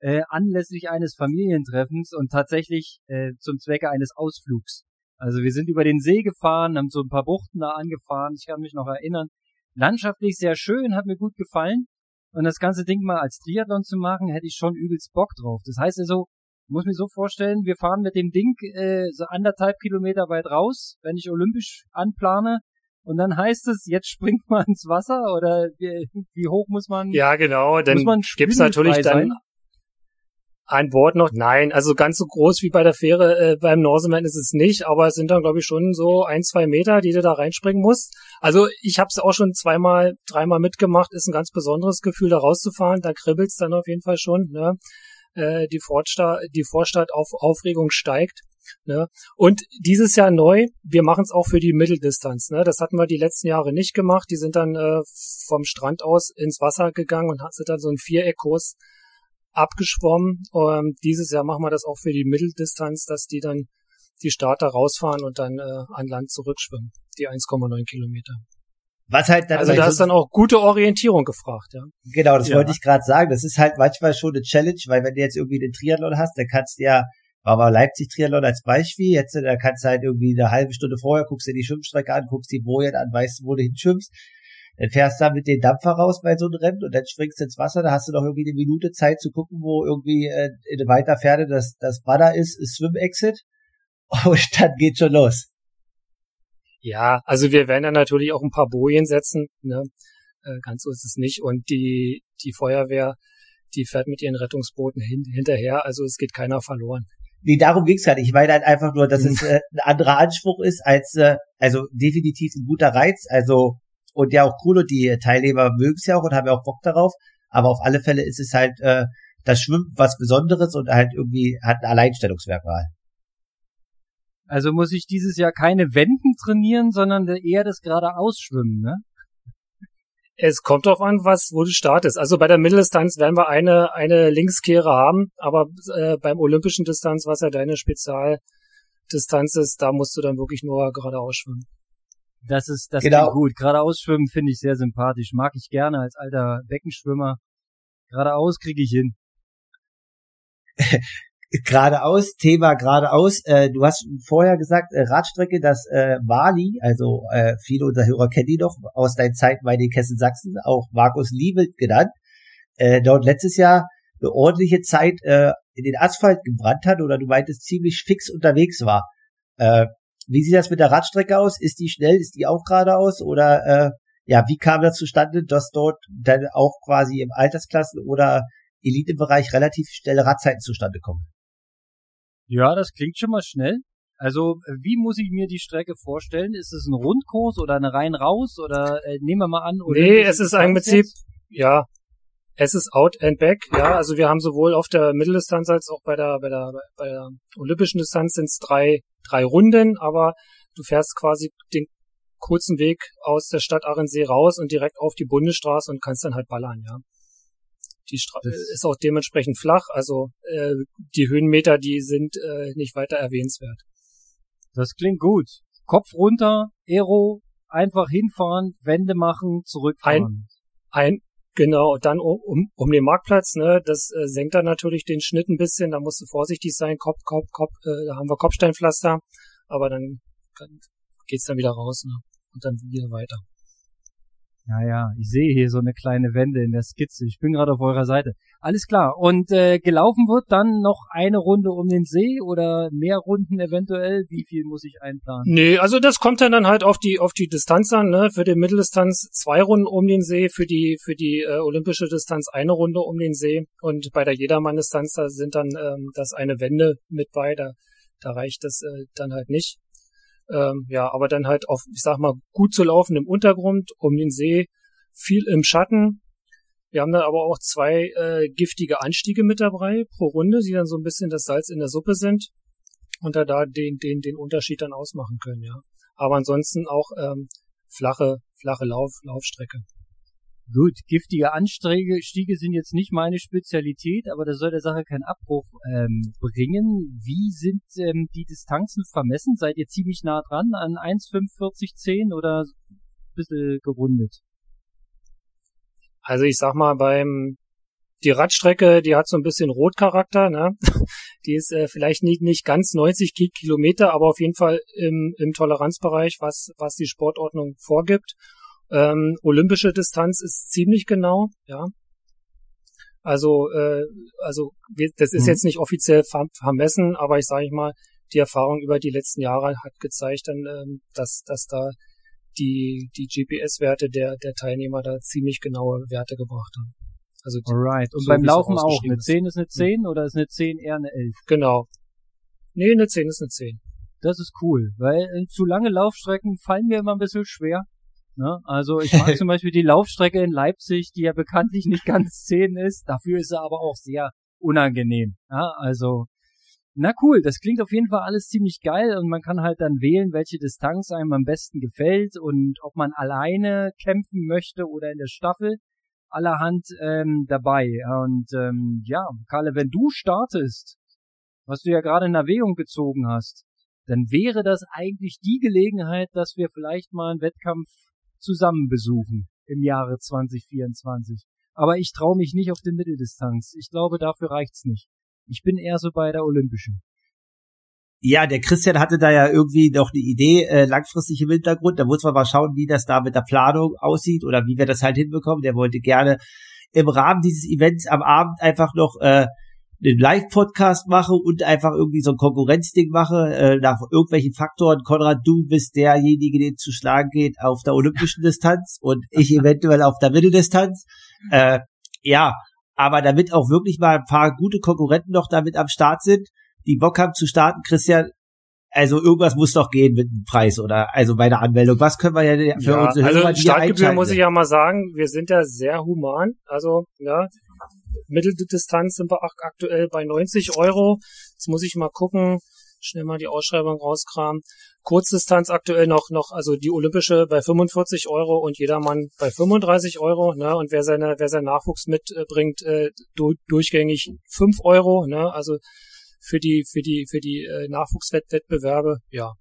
äh, anlässlich eines Familientreffens und tatsächlich äh, zum Zwecke eines Ausflugs. Also wir sind über den See gefahren, haben so ein paar Buchten da angefahren. Ich kann mich noch erinnern. Landschaftlich sehr schön, hat mir gut gefallen. Und das ganze Ding mal als Triathlon zu machen, hätte ich schon übelst Bock drauf. Das heißt also, muss mir so vorstellen, wir fahren mit dem Ding äh, so anderthalb Kilometer weit raus, wenn ich olympisch anplane. Und dann heißt es, jetzt springt man ins Wasser oder wie, wie hoch muss man? Ja, genau. Dann gibt's natürlich dann ein Bord noch. Nein, also ganz so groß wie bei der Fähre äh, beim Norseman ist es nicht, aber es sind dann glaube ich schon so ein, zwei Meter, die du da reinspringen musst. Also ich habe es auch schon zweimal, dreimal mitgemacht. Ist ein ganz besonderes Gefühl, da rauszufahren. Da kribbelt's dann auf jeden Fall schon. Ne? Äh, die, Vorstadt, die Vorstadt auf Aufregung steigt. Ne? Und dieses Jahr neu, wir machen es auch für die Mitteldistanz. Ne? Das hatten wir die letzten Jahre nicht gemacht. Die sind dann äh, vom Strand aus ins Wasser gegangen und sind dann so einen Viereckkurs abgeschwommen. Ähm, dieses Jahr machen wir das auch für die Mitteldistanz, dass die dann die Starter rausfahren und dann äh, an Land zurückschwimmen, die 1,9 Kilometer. Was halt dann also da ist dann auch gute Orientierung gefragt, ja. Genau, das ja. wollte ich gerade sagen. Das ist halt manchmal schon eine Challenge, weil wenn du jetzt irgendwie den Triathlon hast, dann kannst du ja, war mal Leipzig Triathlon als Beispiel, jetzt da kannst du halt irgendwie eine halbe Stunde vorher, guckst dir die Schwimmstrecke an, guckst die Bojen an, weißt wo du hinschwimmst. Dann fährst du da mit den Dampfer raus bei so einem Rennen und dann springst du ins Wasser, da hast du noch irgendwie eine Minute Zeit zu gucken, wo irgendwie äh, in weiter Ferne das, das Banner ist, ist Swim-Exit. Und dann geht schon los. Ja, also wir werden dann natürlich auch ein paar Bojen setzen, ne? Äh, ganz so ist es nicht. Und die, die Feuerwehr, die fährt mit ihren Rettungsbooten hin, hinterher, also es geht keiner verloren. Nee, darum ging's gar nicht. Ich meine halt einfach nur, dass es äh, ein anderer Anspruch ist als, äh, also definitiv ein guter Reiz, also und ja auch cool und die Teilnehmer mögen es ja auch und haben ja auch Bock darauf, aber auf alle Fälle ist es halt äh, das Schwimmen was Besonderes und halt irgendwie hat ein Alleinstellungsmerkmal. Also muss ich dieses Jahr keine Wenden trainieren, sondern eher das geradeaus schwimmen, ne? Es kommt darauf an, was, wo du startest. Also bei der Mitteldistanz werden wir eine, eine Linkskehre haben, aber äh, beim olympischen Distanz, was ja deine Spezialdistanz ist, da musst du dann wirklich nur geradeaus schwimmen. Das ist, das genau. gut. Geradeaus schwimmen finde ich sehr sympathisch. Mag ich gerne als alter Beckenschwimmer. Geradeaus kriege ich hin. geradeaus, Thema geradeaus. Äh, du hast vorher gesagt, äh, Radstrecke, das äh, Wali, also äh, viele unserer Hörer kennen die doch aus deinen Zeiten bei den Kessen Sachsen, auch Markus Liebe genannt, äh, dort letztes Jahr eine ordentliche Zeit äh, in den Asphalt gebrannt hat oder du meintest ziemlich fix unterwegs war. Äh, wie sieht das mit der Radstrecke aus? Ist die schnell? Ist die auch geradeaus? Oder äh, ja, wie kam das zustande, dass dort dann auch quasi im Altersklassen oder Elitebereich relativ schnelle Radzeiten zustande kommen? Ja, das klingt schon mal schnell. Also, wie muss ich mir die Strecke vorstellen? Ist es ein Rundkurs oder eine rein raus oder äh, nehmen wir mal an? Oder nee, es ist ein Prinzip, ja, es ist out and back, ja. Also wir haben sowohl auf der Mitteldistanz als auch bei der bei der bei der olympischen Distanz sind es drei drei Runden, aber du fährst quasi den kurzen Weg aus der Stadt Arensee raus und direkt auf die Bundesstraße und kannst dann halt ballern, ja. Die Straße ist auch dementsprechend flach, also äh, die Höhenmeter, die sind äh, nicht weiter erwähnenswert. Das klingt gut. Kopf runter, Aero, einfach hinfahren, Wände machen, zurückfahren. Ein, ein genau, dann um, um den Marktplatz, ne, das äh, senkt dann natürlich den Schnitt ein bisschen, da musst du vorsichtig sein, Kopf, Kopf, Kopf, äh, da haben wir Kopfsteinpflaster, aber dann, dann geht's dann wieder raus, ne, und dann wieder weiter. Ja, ja, ich sehe hier so eine kleine Wende in der Skizze. Ich bin gerade auf eurer Seite. Alles klar. Und äh, gelaufen wird dann noch eine Runde um den See oder mehr Runden eventuell? Wie viel muss ich einplanen? Nee, also das kommt dann halt auf die auf die Distanz an. Ne? Für die Mitteldistanz zwei Runden um den See, für die für die äh, olympische Distanz eine Runde um den See und bei der Jedermann-Distanz da sind dann ähm, das eine Wende mit bei. Da, da reicht das äh, dann halt nicht. Ähm, ja, aber dann halt auf, ich sag mal, gut zu laufen im Untergrund, um den See, viel im Schatten. Wir haben dann aber auch zwei äh, giftige Anstiege mit dabei pro Runde, die dann so ein bisschen das Salz in der Suppe sind und da, da den, den, den Unterschied dann ausmachen können, ja. Aber ansonsten auch ähm, flache, flache Lauf, Laufstrecke. Gut, giftige Anstiege sind jetzt nicht meine Spezialität, aber das soll der Sache keinen Abbruch ähm, bringen. Wie sind ähm, die Distanzen vermessen? Seid ihr ziemlich nah dran an 1,4510 oder ein bisschen gerundet? Also ich sag mal, beim die Radstrecke, die hat so ein bisschen Rotcharakter, ne? Die ist äh, vielleicht nicht, nicht ganz 90 Kilometer, aber auf jeden Fall im, im Toleranzbereich, was, was die Sportordnung vorgibt. Ähm, olympische Distanz ist ziemlich genau, ja. Also, äh, also das ist mhm. jetzt nicht offiziell vermessen, aber ich sage ich mal, die Erfahrung über die letzten Jahre hat gezeigt, dann, ähm, dass, dass da die, die GPS-Werte der, der Teilnehmer da ziemlich genaue Werte gebracht haben. Also die, Alright. Und so beim Laufen auch. Eine 10 ist eine 10 mhm. oder ist eine 10 eher eine 11? Genau. Nee, eine 10 ist eine 10. Das ist cool, weil äh, zu lange Laufstrecken fallen mir immer ein bisschen schwer. Ne? Also ich mag zum Beispiel die Laufstrecke in Leipzig, die ja bekanntlich nicht ganz zehn ist. Dafür ist sie aber auch sehr unangenehm. Ja? Also na cool, das klingt auf jeden Fall alles ziemlich geil und man kann halt dann wählen, welche Distanz einem am besten gefällt und ob man alleine kämpfen möchte oder in der Staffel allerhand ähm, dabei. Und ähm, ja, Karle, wenn du startest, was du ja gerade in Erwägung gezogen hast, dann wäre das eigentlich die Gelegenheit, dass wir vielleicht mal einen Wettkampf zusammen besuchen im Jahre 2024. Aber ich traue mich nicht auf die Mitteldistanz. Ich glaube, dafür reicht's nicht. Ich bin eher so bei der Olympischen. Ja, der Christian hatte da ja irgendwie noch eine Idee äh, langfristig im Hintergrund. Da muss man mal schauen, wie das da mit der Planung aussieht oder wie wir das halt hinbekommen. Der wollte gerne im Rahmen dieses Events am Abend einfach noch äh, einen Live-Podcast mache und einfach irgendwie so ein Konkurrenzding mache, äh, nach irgendwelchen Faktoren. Konrad, du bist derjenige, den zu schlagen geht auf der olympischen Distanz und ich eventuell auf der Mitteldistanz. Äh, ja, aber damit auch wirklich mal ein paar gute Konkurrenten noch damit am Start sind, die Bock haben zu starten, Christian, also irgendwas muss doch gehen mit dem Preis oder also bei der Anmeldung. Was können wir ja für ja, unsere also Hörer Startgebühr muss ich ja mal sagen, wir sind ja sehr human. Also ja, Mitteldistanz sind wir aktuell bei 90 Euro. Jetzt muss ich mal gucken, schnell mal die Ausschreibung rauskramen. Kurzdistanz aktuell noch, noch, also die olympische bei 45 Euro und jedermann bei 35 Euro, ne, und wer seine, wer seinen Nachwuchs mitbringt, äh, durchgängig 5 Euro, ne, also für die, für die, für die äh, Nachwuchswettbewerbe, ja.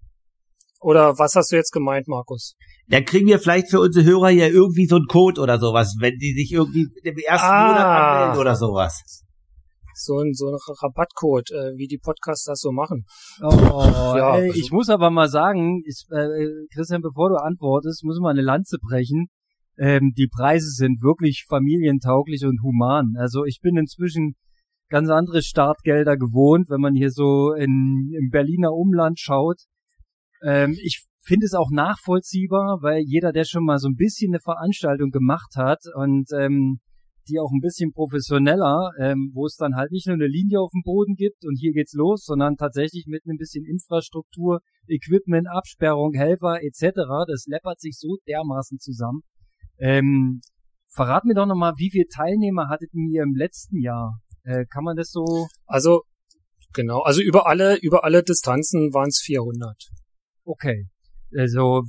Oder was hast du jetzt gemeint, Markus? Dann kriegen wir vielleicht für unsere Hörer ja irgendwie so einen Code oder sowas, wenn die sich irgendwie im ersten Ah. Monat anmelden oder sowas. So ein, so ein Rabattcode, äh, wie die Podcasts das so machen. Oh, Ja, ey, also- ich muss aber mal sagen, ich, äh, Christian, bevor du antwortest, muss ich mal eine Lanze brechen. Ähm, die Preise sind wirklich familientauglich und human. Also ich bin inzwischen ganz andere Startgelder gewohnt, wenn man hier so in, im Berliner Umland schaut. Ähm, ich finde es auch nachvollziehbar, weil jeder, der schon mal so ein bisschen eine Veranstaltung gemacht hat und ähm, die auch ein bisschen professioneller, ähm, wo es dann halt nicht nur eine Linie auf dem Boden gibt und hier geht's los, sondern tatsächlich mit ein bisschen Infrastruktur, Equipment, Absperrung, Helfer etc. Das läppert sich so dermaßen zusammen. Ähm, verrat mir doch nochmal, wie viele Teilnehmer hattet ihr im letzten Jahr? Äh, kann man das so? Also, genau, also über alle, über alle Distanzen waren es 400. Okay. Also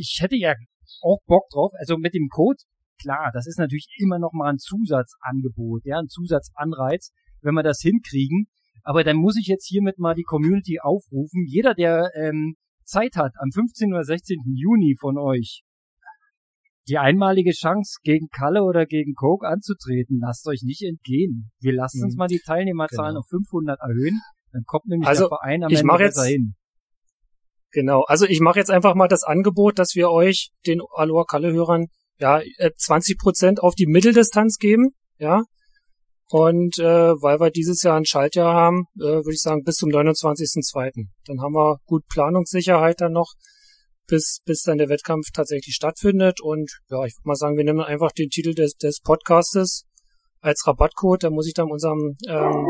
ich hätte ja auch Bock drauf. Also mit dem Code, klar, das ist natürlich immer noch mal ein Zusatzangebot, ja, ein Zusatzanreiz, wenn wir das hinkriegen. Aber dann muss ich jetzt hiermit mal die Community aufrufen. Jeder, der ähm, Zeit hat, am 15. oder 16. Juni von euch die einmalige Chance gegen Kalle oder gegen Coke anzutreten, lasst euch nicht entgehen. Wir lassen uns Mhm. mal die Teilnehmerzahlen Genau. auf 500 erhöhen. Dann kommt nämlich Also, der Verein am ich Ende mach jetzt- hin. Genau, also ich mache jetzt einfach mal das Angebot, dass wir euch, den Aloha Kalle-Hörern, ja, äh, 20 Prozent auf die Mitteldistanz geben, ja. Und äh, weil wir dieses Jahr ein Schaltjahr haben, äh, würde ich sagen, bis zum 29.02. Dann haben wir gut Planungssicherheit dann noch, bis, bis dann der Wettkampf tatsächlich stattfindet. Und ja, ich würde mal sagen, wir nehmen einfach den Titel des, des Podcastes als Rabattcode. Da muss ich dann unserem ähm,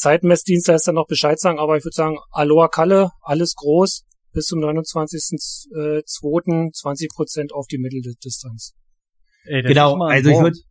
Zeitmessdienstleister noch Bescheid sagen, aber ich würde sagen, Aloha Kalle, alles groß, bis zum 29.02. 20 Prozent auf die Mitteldistanz. Ey, Genau, also ich Wort. würd-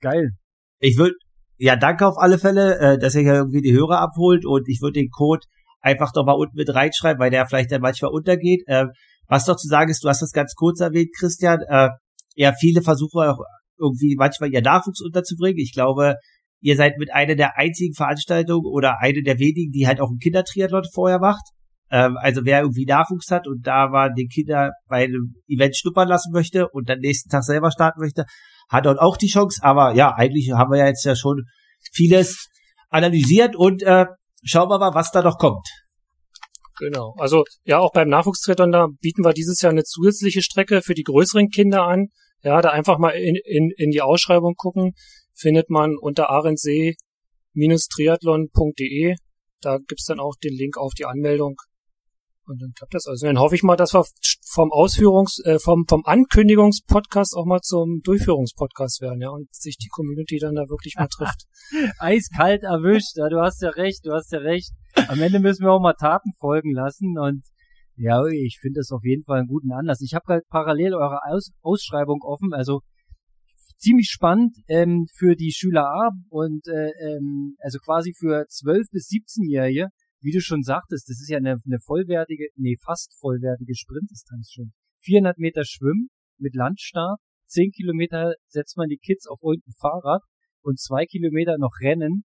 Geil. Ich würde, ja, danke auf alle Fälle, äh, dass ihr ja irgendwie die Hörer abholt und ich würde den Code einfach doch mal unten mit reinschreiben, weil der vielleicht dann manchmal untergeht. Äh, was doch zu sagen ist, du hast das ganz kurz erwähnt, Christian, äh, ja, viele versuchen auch irgendwie manchmal ihr Nachwuchs unterzubringen. Ich glaube, ihr seid mit einer der einzigen Veranstaltungen oder eine der wenigen, die halt auch einen Kindertriathlon vorher macht. Ähm, also wer irgendwie Nachwuchs hat und da mal den Kinder bei einem Event schnuppern lassen möchte und dann nächsten Tag selber starten möchte, hat dort auch die Chance. Aber ja, eigentlich haben wir ja jetzt ja schon vieles analysiert und äh, schauen wir mal, was da noch kommt. Genau. Also ja, auch beim Nachwuchstriathlon da bieten wir dieses Jahr eine zusätzliche Strecke für die größeren Kinder an. Ja, da einfach mal in, in, in die Ausschreibung gucken. Findet man unter arendsee-triathlon.de. Da gibt's dann auch den Link auf die Anmeldung. Und dann klappt das. Also dann hoffe ich mal, dass wir vom Ausführungs-, äh, vom, vom Ankündigungspodcast auch mal zum Durchführungspodcast werden, ja, und sich die Community dann da wirklich mal trifft. Eiskalt erwischt. Ja, du hast ja recht, du hast ja recht. Am Ende müssen wir auch mal Taten folgen lassen und ja, ich finde das auf jeden Fall einen guten Anlass. Ich habe halt parallel eure Aus Ausschreibung offen, also ziemlich spannend ähm, für die Schüler A und äh, ähm, also quasi für 12 bis 17-Jährige, wie du schon sagtest, das ist ja eine, eine vollwertige, nee, fast vollwertige Sprintdistanz schon. 400 Meter Schwimmen mit Landstart, 10 Kilometer setzt man die Kids auf irgendein Fahrrad und zwei Kilometer noch Rennen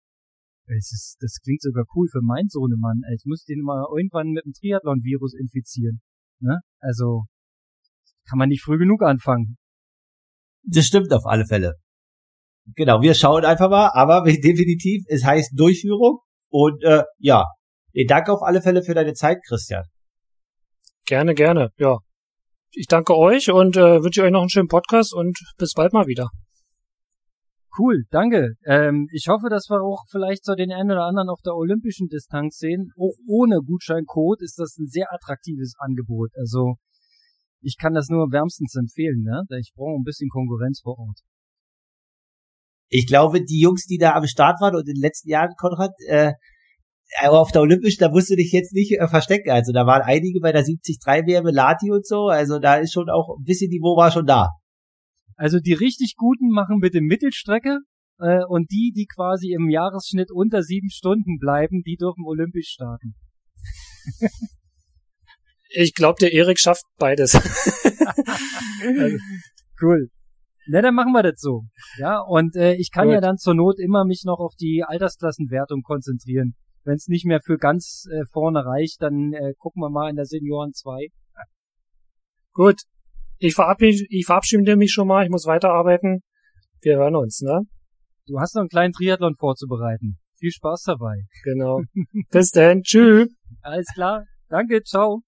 Es ist, das klingt sogar cool für meinen Sohnemann. Ich muss den mal irgendwann mit dem Triathlon-Virus infizieren. Ne? Also kann man nicht früh genug anfangen. Das stimmt auf alle Fälle. Genau, wir schauen einfach mal, aber definitiv, es heißt Durchführung und äh, ja, danke auf alle Fälle für deine Zeit, Christian. Gerne, gerne, ja. Ich danke euch und äh, wünsche euch noch einen schönen Podcast und bis bald mal wieder. Cool, danke. Ähm, ich hoffe, dass wir auch vielleicht so den einen oder anderen auf der olympischen Distanz sehen. Auch ohne Gutscheincode ist das ein sehr attraktives Angebot. Also ich kann das nur wärmstens empfehlen. Ne? Ich brauche ein bisschen Konkurrenz vor Ort. Ich glaube, die Jungs, die da am Start waren und in den letzten Jahren, Konrad, äh, auf der Olympischen, da musst du dich jetzt nicht äh, verstecken. Also da waren einige bei der 73 WM Lati und so. Also da ist schon auch ein bisschen Niveau war schon da. Also die richtig Guten machen bitte Mittelstrecke äh, und die, die quasi im Jahresschnitt unter sieben Stunden bleiben, die dürfen olympisch starten. ich glaube, der Erik schafft beides. also, cool. Ne, dann machen wir das so. Ja, und äh, ich kann Gut. ja dann zur Not immer mich noch auf die Altersklassenwertung konzentrieren. Wenn es nicht mehr für ganz äh, vorne reicht, dann äh, gucken wir mal in der Senioren 2. Gut, ich verabschiede, ich verabschiede mich schon mal, ich muss weiterarbeiten. Wir hören uns, ne? Du hast noch einen kleinen Triathlon vorzubereiten. Viel Spaß dabei. Genau. Bis dann. Tschüss. Alles klar. Danke. Ciao.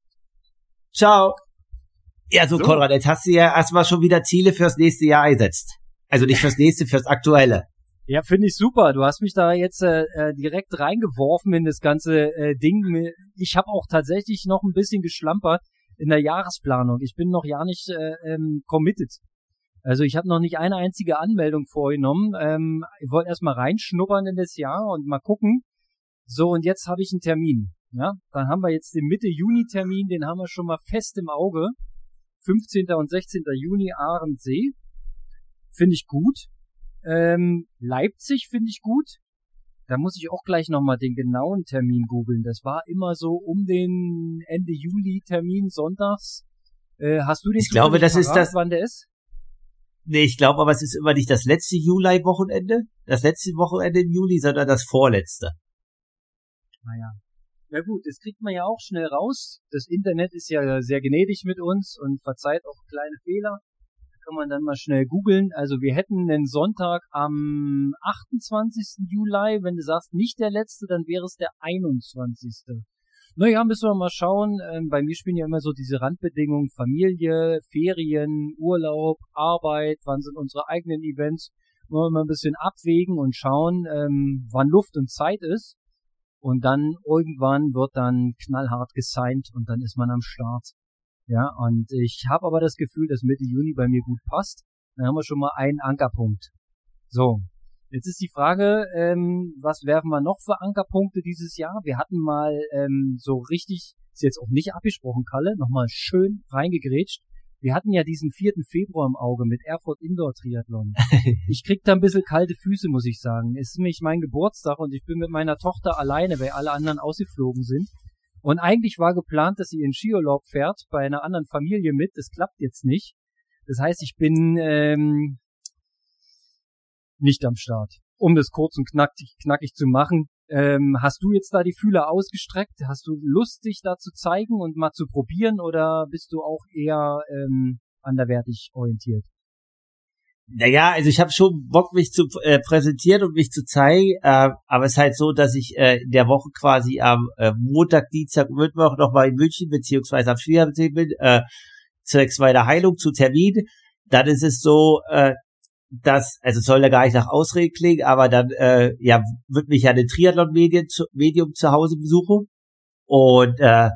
Ciao. Ja, so, so, Konrad, jetzt hast du ja erstmal schon wieder Ziele fürs nächste Jahr eingesetzt. Also nicht fürs nächste, fürs aktuelle. Ja, finde ich super. Du hast mich da jetzt äh, äh, direkt reingeworfen in das ganze äh, Ding. Ich habe auch tatsächlich noch ein bisschen geschlampert in der Jahresplanung. Ich bin noch ja nicht äh, ähm, committed. Also ich habe noch nicht eine einzige Anmeldung vorgenommen. Ähm, ich wollte erstmal reinschnuppern in das Jahr und mal gucken. So, und jetzt habe ich einen Termin. Ja, dann haben wir jetzt den Mitte Juni Termin, den haben wir schon mal fest im Auge. 15. und 16. Juni Ahrensee. Finde ich gut. Ähm, Leipzig finde ich gut. Da muss ich auch gleich nochmal den genauen Termin googeln. Das war immer so um den Ende Juli Termin sonntags. Äh, hast du den Ich glaube, das parat, ist das. Wann der ist? Nee, ich glaube aber, es ist immer nicht das letzte Juli-Wochenende, das letzte Wochenende im Juli, sondern das vorletzte. Naja. Ja gut, das kriegt man ja auch schnell raus. Das Internet ist ja sehr gnädig mit uns und verzeiht auch kleine Fehler kann man dann mal schnell googeln. Also wir hätten den Sonntag am 28. Juli. Wenn du sagst, nicht der letzte, dann wäre es der 21. Naja, müssen wir mal schauen. Ähm, bei mir spielen ja immer so diese Randbedingungen Familie, Ferien, Urlaub, Arbeit, wann sind unsere eigenen Events. Wollen wir mal ein bisschen abwägen und schauen, ähm, wann Luft und Zeit ist. Und dann irgendwann wird dann knallhart gesigned und dann ist man am Start. Ja, und ich habe aber das Gefühl, dass Mitte Juni bei mir gut passt. Dann haben wir schon mal einen Ankerpunkt. So, jetzt ist die Frage, ähm, was werfen wir noch für Ankerpunkte dieses Jahr? Wir hatten mal ähm, so richtig, ist jetzt auch nicht abgesprochen, Kalle, nochmal schön reingegrätscht. Wir hatten ja diesen 4. Februar im Auge mit Erfurt Indoor Triathlon. ich krieg da ein bisschen kalte Füße, muss ich sagen. Es ist nämlich mein Geburtstag und ich bin mit meiner Tochter alleine, weil alle anderen ausgeflogen sind. Und eigentlich war geplant, dass sie in Skiurlaub fährt bei einer anderen Familie mit. Das klappt jetzt nicht. Das heißt, ich bin ähm, nicht am Start. Um das kurz und knackig, knackig zu machen, ähm, hast du jetzt da die Fühler ausgestreckt? Hast du Lust, dich da zu zeigen und mal zu probieren oder bist du auch eher ähm, anderwertig orientiert? Naja, also ich habe schon Bock, mich zu äh, präsentieren und mich zu zeigen, äh, aber es ist halt so, dass ich äh, in der Woche quasi am äh, Montag, Dienstag, Mittwoch nochmal in München beziehungsweise am Skihansee bin, äh, zwecks meiner Heilung zu Termin. Dann ist es so, äh, dass, also soll da gar nicht nach Ausrede klingen, aber dann äh, ja wird mich ja ein Triathlon-Medium zu, Medium zu Hause besuchen. Und äh,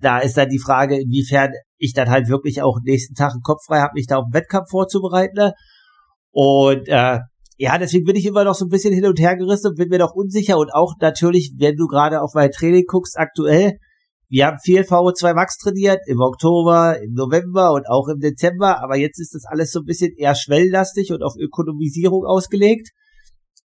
da ist dann die Frage, inwiefern ich dann halt wirklich auch nächsten Tag einen Kopf frei habe, mich da auf den Wettkampf vorzubereiten. Ne? Und äh, ja, deswegen bin ich immer noch so ein bisschen hin und her gerissen und bin mir noch unsicher. Und auch natürlich, wenn du gerade auf mein Training guckst, aktuell, wir haben viel VO2 Max trainiert im Oktober, im November und auch im Dezember, aber jetzt ist das alles so ein bisschen eher schwelllastig und auf Ökonomisierung ausgelegt.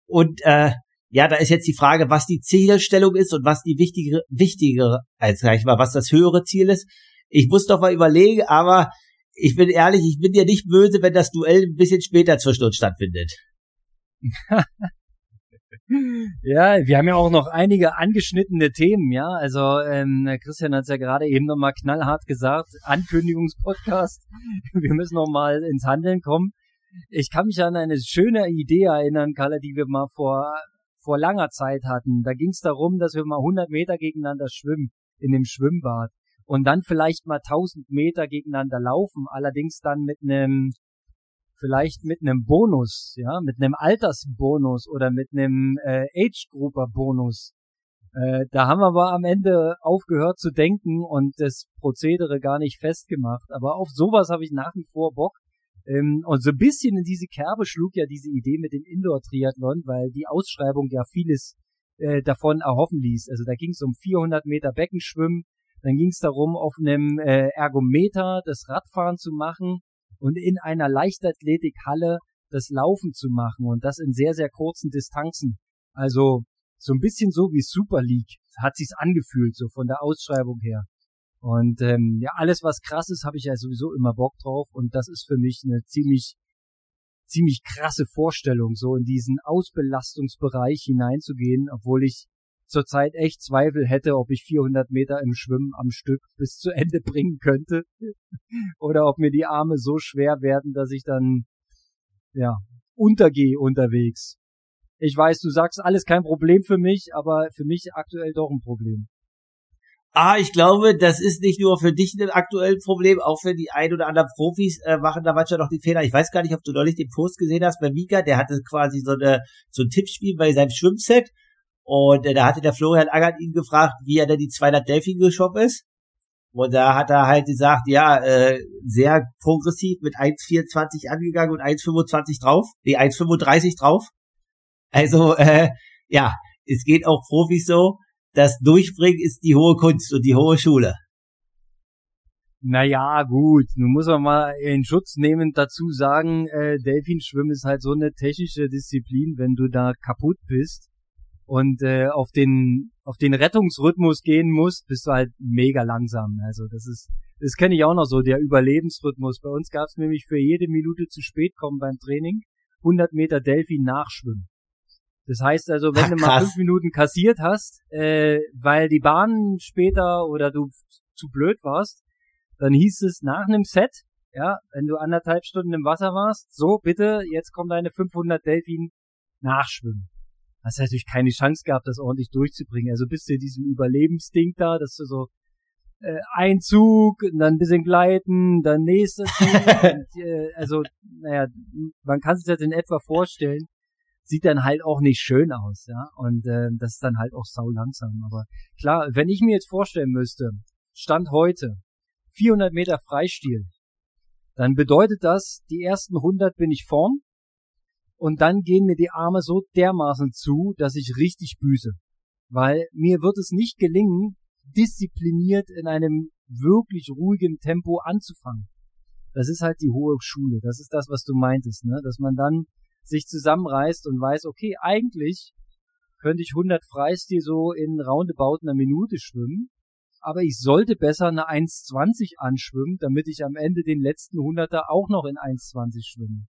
Und äh, ja, da ist jetzt die Frage, was die Zielstellung ist und was die wichtigere, wichtigere, als sag ich mal, was das höhere Ziel ist. Ich muss doch mal überlegen, aber ich bin ehrlich, ich bin dir nicht böse, wenn das Duell ein bisschen später zwischen uns stattfindet. Ja, wir haben ja auch noch einige angeschnittene Themen, ja. Also ähm, Christian hat es ja gerade eben nochmal knallhart gesagt, Ankündigungspodcast. Wir müssen nochmal ins Handeln kommen. Ich kann mich an eine schöne Idee erinnern, Kalle, die wir mal vor, vor langer Zeit hatten. Da ging es darum, dass wir mal 100 Meter gegeneinander schwimmen in dem Schwimmbad und dann vielleicht mal 1000 Meter gegeneinander laufen, allerdings dann mit einem vielleicht mit einem Bonus, ja, mit einem Altersbonus oder mit einem äh, Age-Grouper-Bonus. Äh, da haben wir aber am Ende aufgehört zu denken und das Prozedere gar nicht festgemacht. Aber auf sowas habe ich nach wie vor Bock. Ähm, und so ein bisschen in diese Kerbe schlug ja diese Idee mit dem Indoor-Triathlon, weil die Ausschreibung ja vieles äh, davon erhoffen ließ. Also da ging es um 400 Meter Beckenschwimmen, dann ging es darum, auf einem äh, Ergometer das Radfahren zu machen und in einer Leichtathletikhalle das Laufen zu machen und das in sehr, sehr kurzen Distanzen. Also so ein bisschen so wie Super League hat sich's angefühlt, so von der Ausschreibung her. Und ähm, ja, alles was krass ist, habe ich ja sowieso immer Bock drauf und das ist für mich eine ziemlich ziemlich krasse Vorstellung, so in diesen Ausbelastungsbereich hineinzugehen, obwohl ich zurzeit echt Zweifel hätte, ob ich 400 Meter im Schwimmen am Stück bis zu Ende bringen könnte oder ob mir die Arme so schwer werden, dass ich dann ja untergehe unterwegs. Ich weiß, du sagst alles kein Problem für mich, aber für mich aktuell doch ein Problem. Ah, ich glaube, das ist nicht nur für dich ein aktuelles Problem, auch für die ein oder anderen Profis äh, machen da manchmal noch die Fehler. Ich weiß gar nicht, ob du neulich den Post gesehen hast bei Mika, der hatte quasi so eine so ein Tippspiel bei seinem Schwimmset und äh, da hatte der Florian Angert ihn gefragt, wie er denn die 200 Delfin geschoppt ist. Und da hat er halt gesagt, ja, äh, sehr progressiv mit 1,24 angegangen und 1,25 drauf. Nee, 1,35 drauf. Also, äh, ja, es geht auch Profis so. Das Durchbringen ist die hohe Kunst und die hohe Schule. Naja, gut, nun muss man mal in Schutz nehmen dazu sagen, äh, Delfinschwimmen ist halt so eine technische Disziplin, wenn du da kaputt bist, und äh, auf den auf den Rettungsrhythmus gehen musst, bist du halt mega langsam. Also das ist das kenne ich auch noch so der Überlebensrhythmus. Bei uns gab es nämlich für jede Minute zu spät kommen beim Training 100 Meter Delfin nachschwimmen. Das heißt also, wenn Ach, du mal fünf Minuten kassiert hast, äh, weil die Bahn später oder du zu blöd warst, dann hieß es nach einem Set, ja, wenn du anderthalb Stunden im Wasser warst, so bitte, jetzt kommen deine 500 Delfin nachschwimmen hast du natürlich keine Chance gehabt, das ordentlich durchzubringen. Also bist du in diesem Überlebensding da, dass du so äh, ein Zug, dann ein bisschen gleiten, dann nächster Zug. und, äh, also, naja, man kann sich das in etwa vorstellen. Sieht dann halt auch nicht schön aus, ja. Und äh, das ist dann halt auch sau langsam. Aber klar, wenn ich mir jetzt vorstellen müsste, Stand heute, 400 Meter Freistil, dann bedeutet das, die ersten 100 bin ich vorn, und dann gehen mir die Arme so dermaßen zu, dass ich richtig büße. Weil mir wird es nicht gelingen, diszipliniert in einem wirklich ruhigen Tempo anzufangen. Das ist halt die hohe Schule. Das ist das, was du meintest, ne? Dass man dann sich zusammenreißt und weiß, okay, eigentlich könnte ich 100 Freistil so in roundabout einer Minute schwimmen, aber ich sollte besser eine 1,20 anschwimmen, damit ich am Ende den letzten 100er auch noch in 1,20 schwimme.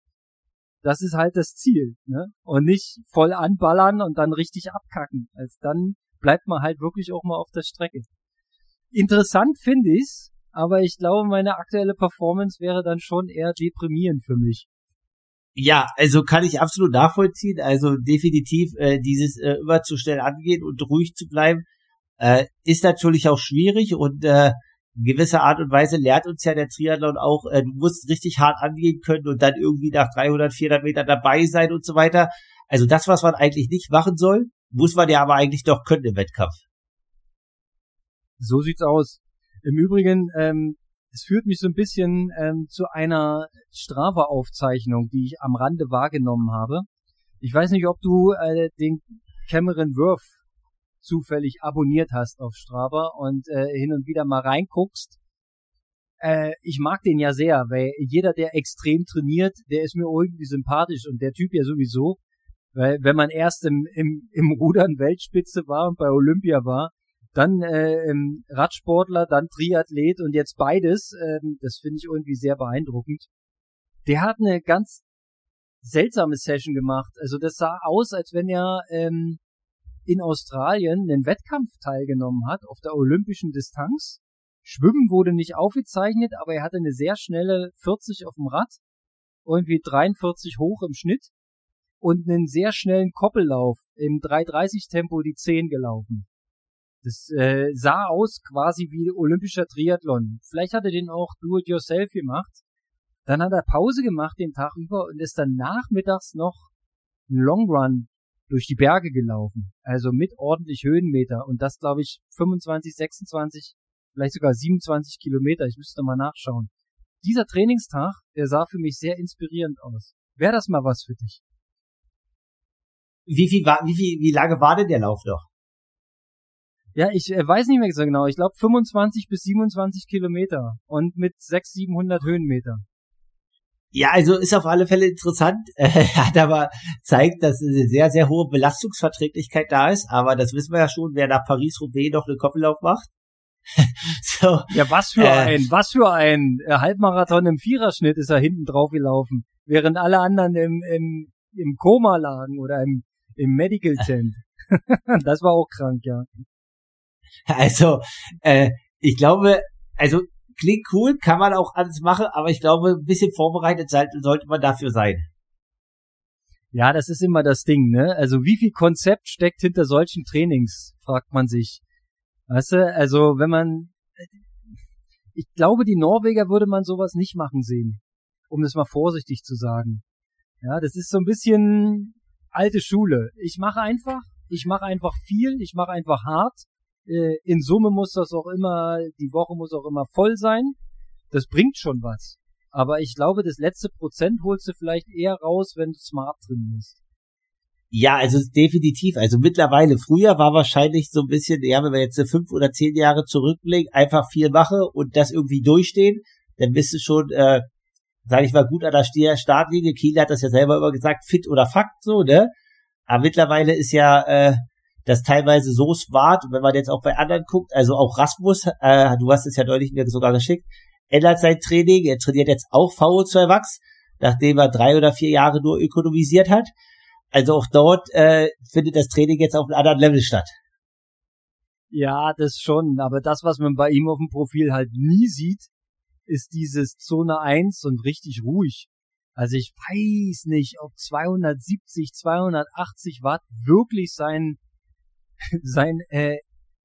Das ist halt das Ziel, ne? Und nicht voll anballern und dann richtig abkacken. Also dann bleibt man halt wirklich auch mal auf der Strecke. Interessant finde ich's, aber ich glaube, meine aktuelle Performance wäre dann schon eher deprimierend für mich. Ja, also kann ich absolut nachvollziehen. Also definitiv äh, dieses äh, immer zu schnell angehen und ruhig zu bleiben, äh, ist natürlich auch schwierig und äh, in gewisser Art und Weise lehrt uns ja der Triathlon auch, äh, du musst richtig hart angehen können und dann irgendwie nach 300, 400 Metern dabei sein und so weiter. Also das, was man eigentlich nicht machen soll, muss man ja aber eigentlich doch können im Wettkampf. So sieht's aus. Im Übrigen, ähm, es führt mich so ein bisschen ähm, zu einer Strava-Aufzeichnung, die ich am Rande wahrgenommen habe. Ich weiß nicht, ob du äh, den Cameron Worth zufällig abonniert hast auf Strava und äh, hin und wieder mal reinguckst. Äh, ich mag den ja sehr, weil jeder, der extrem trainiert, der ist mir irgendwie sympathisch und der Typ ja sowieso. Weil wenn man erst im, im, im Rudern Weltspitze war und bei Olympia war, dann äh, Radsportler, dann Triathlet und jetzt beides, äh, das finde ich irgendwie sehr beeindruckend. Der hat eine ganz seltsame Session gemacht. Also das sah aus, als wenn er ähm, in Australien einen Wettkampf teilgenommen hat auf der olympischen Distanz. Schwimmen wurde nicht aufgezeichnet, aber er hatte eine sehr schnelle 40 auf dem Rad, irgendwie 43 hoch im Schnitt und einen sehr schnellen Koppellauf im 330 Tempo die 10 gelaufen. Das äh, sah aus quasi wie olympischer Triathlon. Vielleicht hat er den auch do-it-yourself gemacht. Dann hat er Pause gemacht den Tag über und ist dann nachmittags noch einen Long Run durch die Berge gelaufen. Also mit ordentlich Höhenmeter. Und das glaube ich 25, 26, vielleicht sogar 27 Kilometer. Ich müsste mal nachschauen. Dieser Trainingstag, der sah für mich sehr inspirierend aus. Wäre das mal was für dich? Wie viel war, wie viel, wie lange war denn der Lauf noch? Ja, ich äh, weiß nicht mehr so genau. Ich glaube 25 bis 27 Kilometer und mit 600, 700 Höhenmeter. Ja, also ist auf alle Fälle interessant. Er hat aber zeigt, dass eine sehr, sehr hohe Belastungsverträglichkeit da ist. Aber das wissen wir ja schon, wer nach Paris-Roubaix noch einen Koppellauf macht. so, ja, was für äh, ein, was für ein Halbmarathon im Viererschnitt ist er hinten drauf gelaufen, während alle anderen im, im, im Koma lagen oder im, im Medical Tent. das war auch krank, ja. Also, äh, ich glaube, also klingt cool, kann man auch alles machen, aber ich glaube, ein bisschen vorbereitet sollte man dafür sein. Ja, das ist immer das Ding, ne? Also wie viel Konzept steckt hinter solchen Trainings, fragt man sich. Weißt du, also wenn man, ich glaube, die Norweger würde man sowas nicht machen sehen, um das mal vorsichtig zu sagen. Ja, das ist so ein bisschen alte Schule. Ich mache einfach, ich mache einfach viel, ich mache einfach hart äh, in Summe muss das auch immer, die Woche muss auch immer voll sein. Das bringt schon was. Aber ich glaube, das letzte Prozent holst du vielleicht eher raus, wenn du smart drin bist. Ja, also definitiv. Also mittlerweile, früher war wahrscheinlich so ein bisschen, ja, wenn wir jetzt fünf oder zehn Jahre zurückblicken, einfach viel mache und das irgendwie durchstehen, dann bist du schon, äh, sag ich mal, gut an der Startlinie. Kiel hat das ja selber immer gesagt, fit oder Fakt, so, ne? Aber mittlerweile ist ja, äh, das teilweise so smart, wenn man jetzt auch bei anderen guckt, also auch Rasmus, äh, du hast es ja deutlich mir sogar geschickt, ändert sein Training, er trainiert jetzt auch VO2 Max, nachdem er drei oder vier Jahre nur ökonomisiert hat. Also auch dort äh, findet das Training jetzt auf einem anderen Level statt. Ja, das schon, aber das, was man bei ihm auf dem Profil halt nie sieht, ist dieses Zone 1 und richtig ruhig. Also ich weiß nicht, ob 270, 280 Watt wirklich sein sein äh,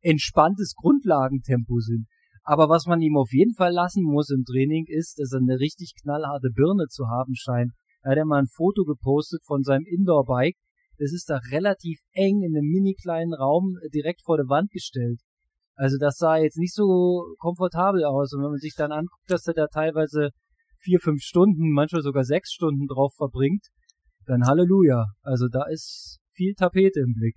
entspanntes Grundlagentempo sind. Aber was man ihm auf jeden Fall lassen muss im Training ist, dass er eine richtig knallharte Birne zu haben scheint. Er hat ja mal ein Foto gepostet von seinem Indoor-Bike. Das ist da relativ eng in einem mini kleinen Raum direkt vor der Wand gestellt. Also das sah jetzt nicht so komfortabel aus. Und wenn man sich dann anguckt, dass er da teilweise vier, fünf Stunden, manchmal sogar sechs Stunden drauf verbringt, dann Halleluja. Also da ist viel Tapete im Blick.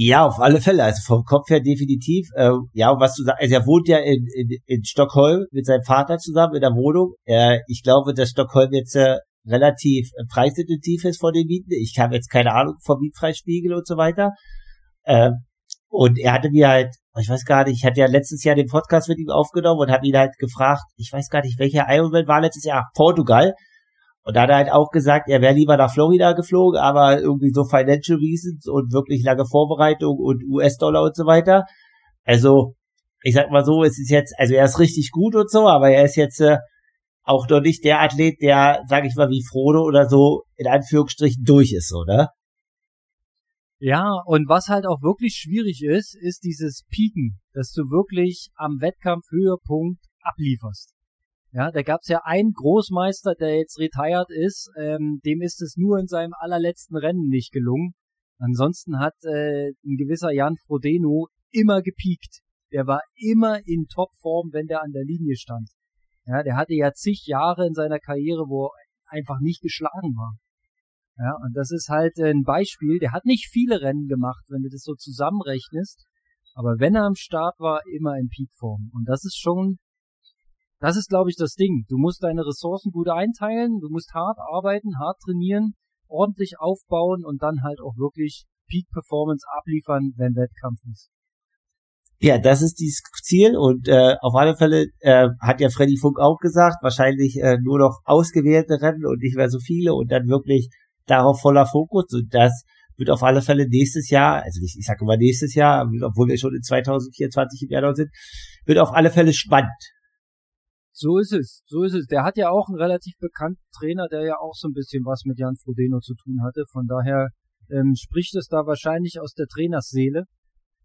Ja, auf alle Fälle. Also vom Kopf her definitiv. Äh, ja, was du sagst, also er wohnt ja in, in, in Stockholm mit seinem Vater zusammen in der Wohnung. Äh, ich glaube, dass Stockholm jetzt äh, relativ äh, preisintensiv ist von den Mieten. Ich habe jetzt keine Ahnung vom Mietfreispiegel und so weiter. Äh, und er hatte mir halt, ich weiß gar nicht, ich hatte ja letztes Jahr den Podcast mit ihm aufgenommen und habe ihn halt gefragt, ich weiß gar nicht, welcher Ironman war letztes Jahr, Portugal. Und da hat er halt auch gesagt, er wäre lieber nach Florida geflogen, aber irgendwie so Financial Reasons und wirklich lange Vorbereitung und US-Dollar und so weiter. Also, ich sag mal so, es ist jetzt, also er ist richtig gut und so, aber er ist jetzt äh, auch noch nicht der Athlet, der, sag ich mal, wie Frodo oder so in Anführungsstrichen durch ist, oder? Ja, und was halt auch wirklich schwierig ist, ist dieses Pieken, dass du wirklich am Wettkampfhöhepunkt ablieferst. Ja, da gab's ja einen Großmeister, der jetzt retired ist, ähm, dem ist es nur in seinem allerletzten Rennen nicht gelungen. Ansonsten hat äh, ein gewisser Jan Frodeno immer gepiekt. Der war immer in Topform, wenn der an der Linie stand. Ja, der hatte ja zig Jahre in seiner Karriere, wo er einfach nicht geschlagen war. Ja, und das ist halt ein Beispiel. Der hat nicht viele Rennen gemacht, wenn du das so zusammenrechnest. Aber wenn er am Start war, immer in Peakform. Und das ist schon das ist, glaube ich, das Ding. Du musst deine Ressourcen gut einteilen, du musst hart arbeiten, hart trainieren, ordentlich aufbauen und dann halt auch wirklich Peak Performance abliefern, wenn Wettkampf ist. Ja, das ist dieses Ziel und äh, auf alle Fälle äh, hat ja Freddy Funk auch gesagt, wahrscheinlich äh, nur noch ausgewählte Rennen und nicht mehr so viele und dann wirklich darauf voller Fokus und das wird auf alle Fälle nächstes Jahr, also ich, ich sage immer nächstes Jahr, obwohl wir schon in 2024 im Jahr sind, wird auf alle Fälle spannend. So ist es, so ist es. Der hat ja auch einen relativ bekannten Trainer, der ja auch so ein bisschen was mit Jan Frodeno zu tun hatte. Von daher ähm, spricht es da wahrscheinlich aus der Trainersseele.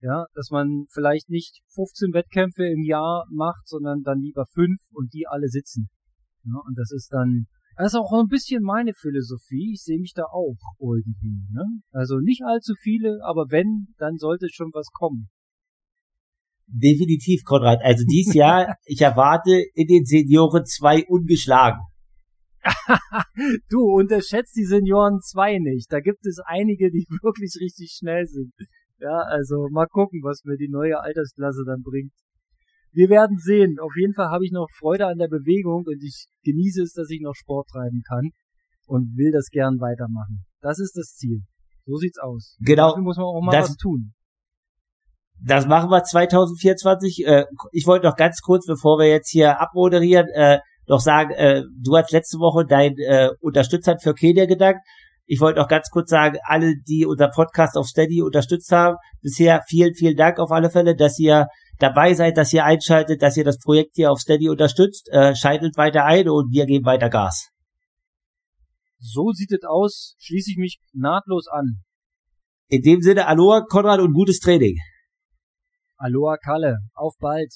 Ja, dass man vielleicht nicht 15 Wettkämpfe im Jahr macht, sondern dann lieber fünf und die alle sitzen. Ja, und das ist dann, das ist auch ein bisschen meine Philosophie. Ich sehe mich da auch irgendwie. Ne? Also nicht allzu viele, aber wenn, dann sollte schon was kommen. Definitiv, Konrad. Also dieses Jahr, ich erwarte in den Senioren zwei ungeschlagen. du unterschätzt die Senioren zwei nicht. Da gibt es einige, die wirklich richtig schnell sind. Ja, also mal gucken, was mir die neue Altersklasse dann bringt. Wir werden sehen. Auf jeden Fall habe ich noch Freude an der Bewegung und ich genieße es, dass ich noch Sport treiben kann und will das gern weitermachen. Das ist das Ziel. So sieht's aus. Genau. Dafür muss man auch mal das, was tun. Das machen wir 2024. Äh, ich wollte noch ganz kurz, bevor wir jetzt hier abmoderieren, äh, noch sagen, äh, du hast letzte Woche dein äh, Unterstützern für Kenia gedankt. Ich wollte noch ganz kurz sagen, alle, die unser Podcast auf Steady unterstützt haben, bisher vielen, vielen Dank auf alle Fälle, dass ihr dabei seid, dass ihr einschaltet, dass ihr das Projekt hier auf Steady unterstützt. Äh, schaltet weiter ein und wir geben weiter Gas. So sieht es aus. Schließe ich mich nahtlos an. In dem Sinne, Aloha, Konrad und gutes Training. Aloha, Kalle. Auf bald.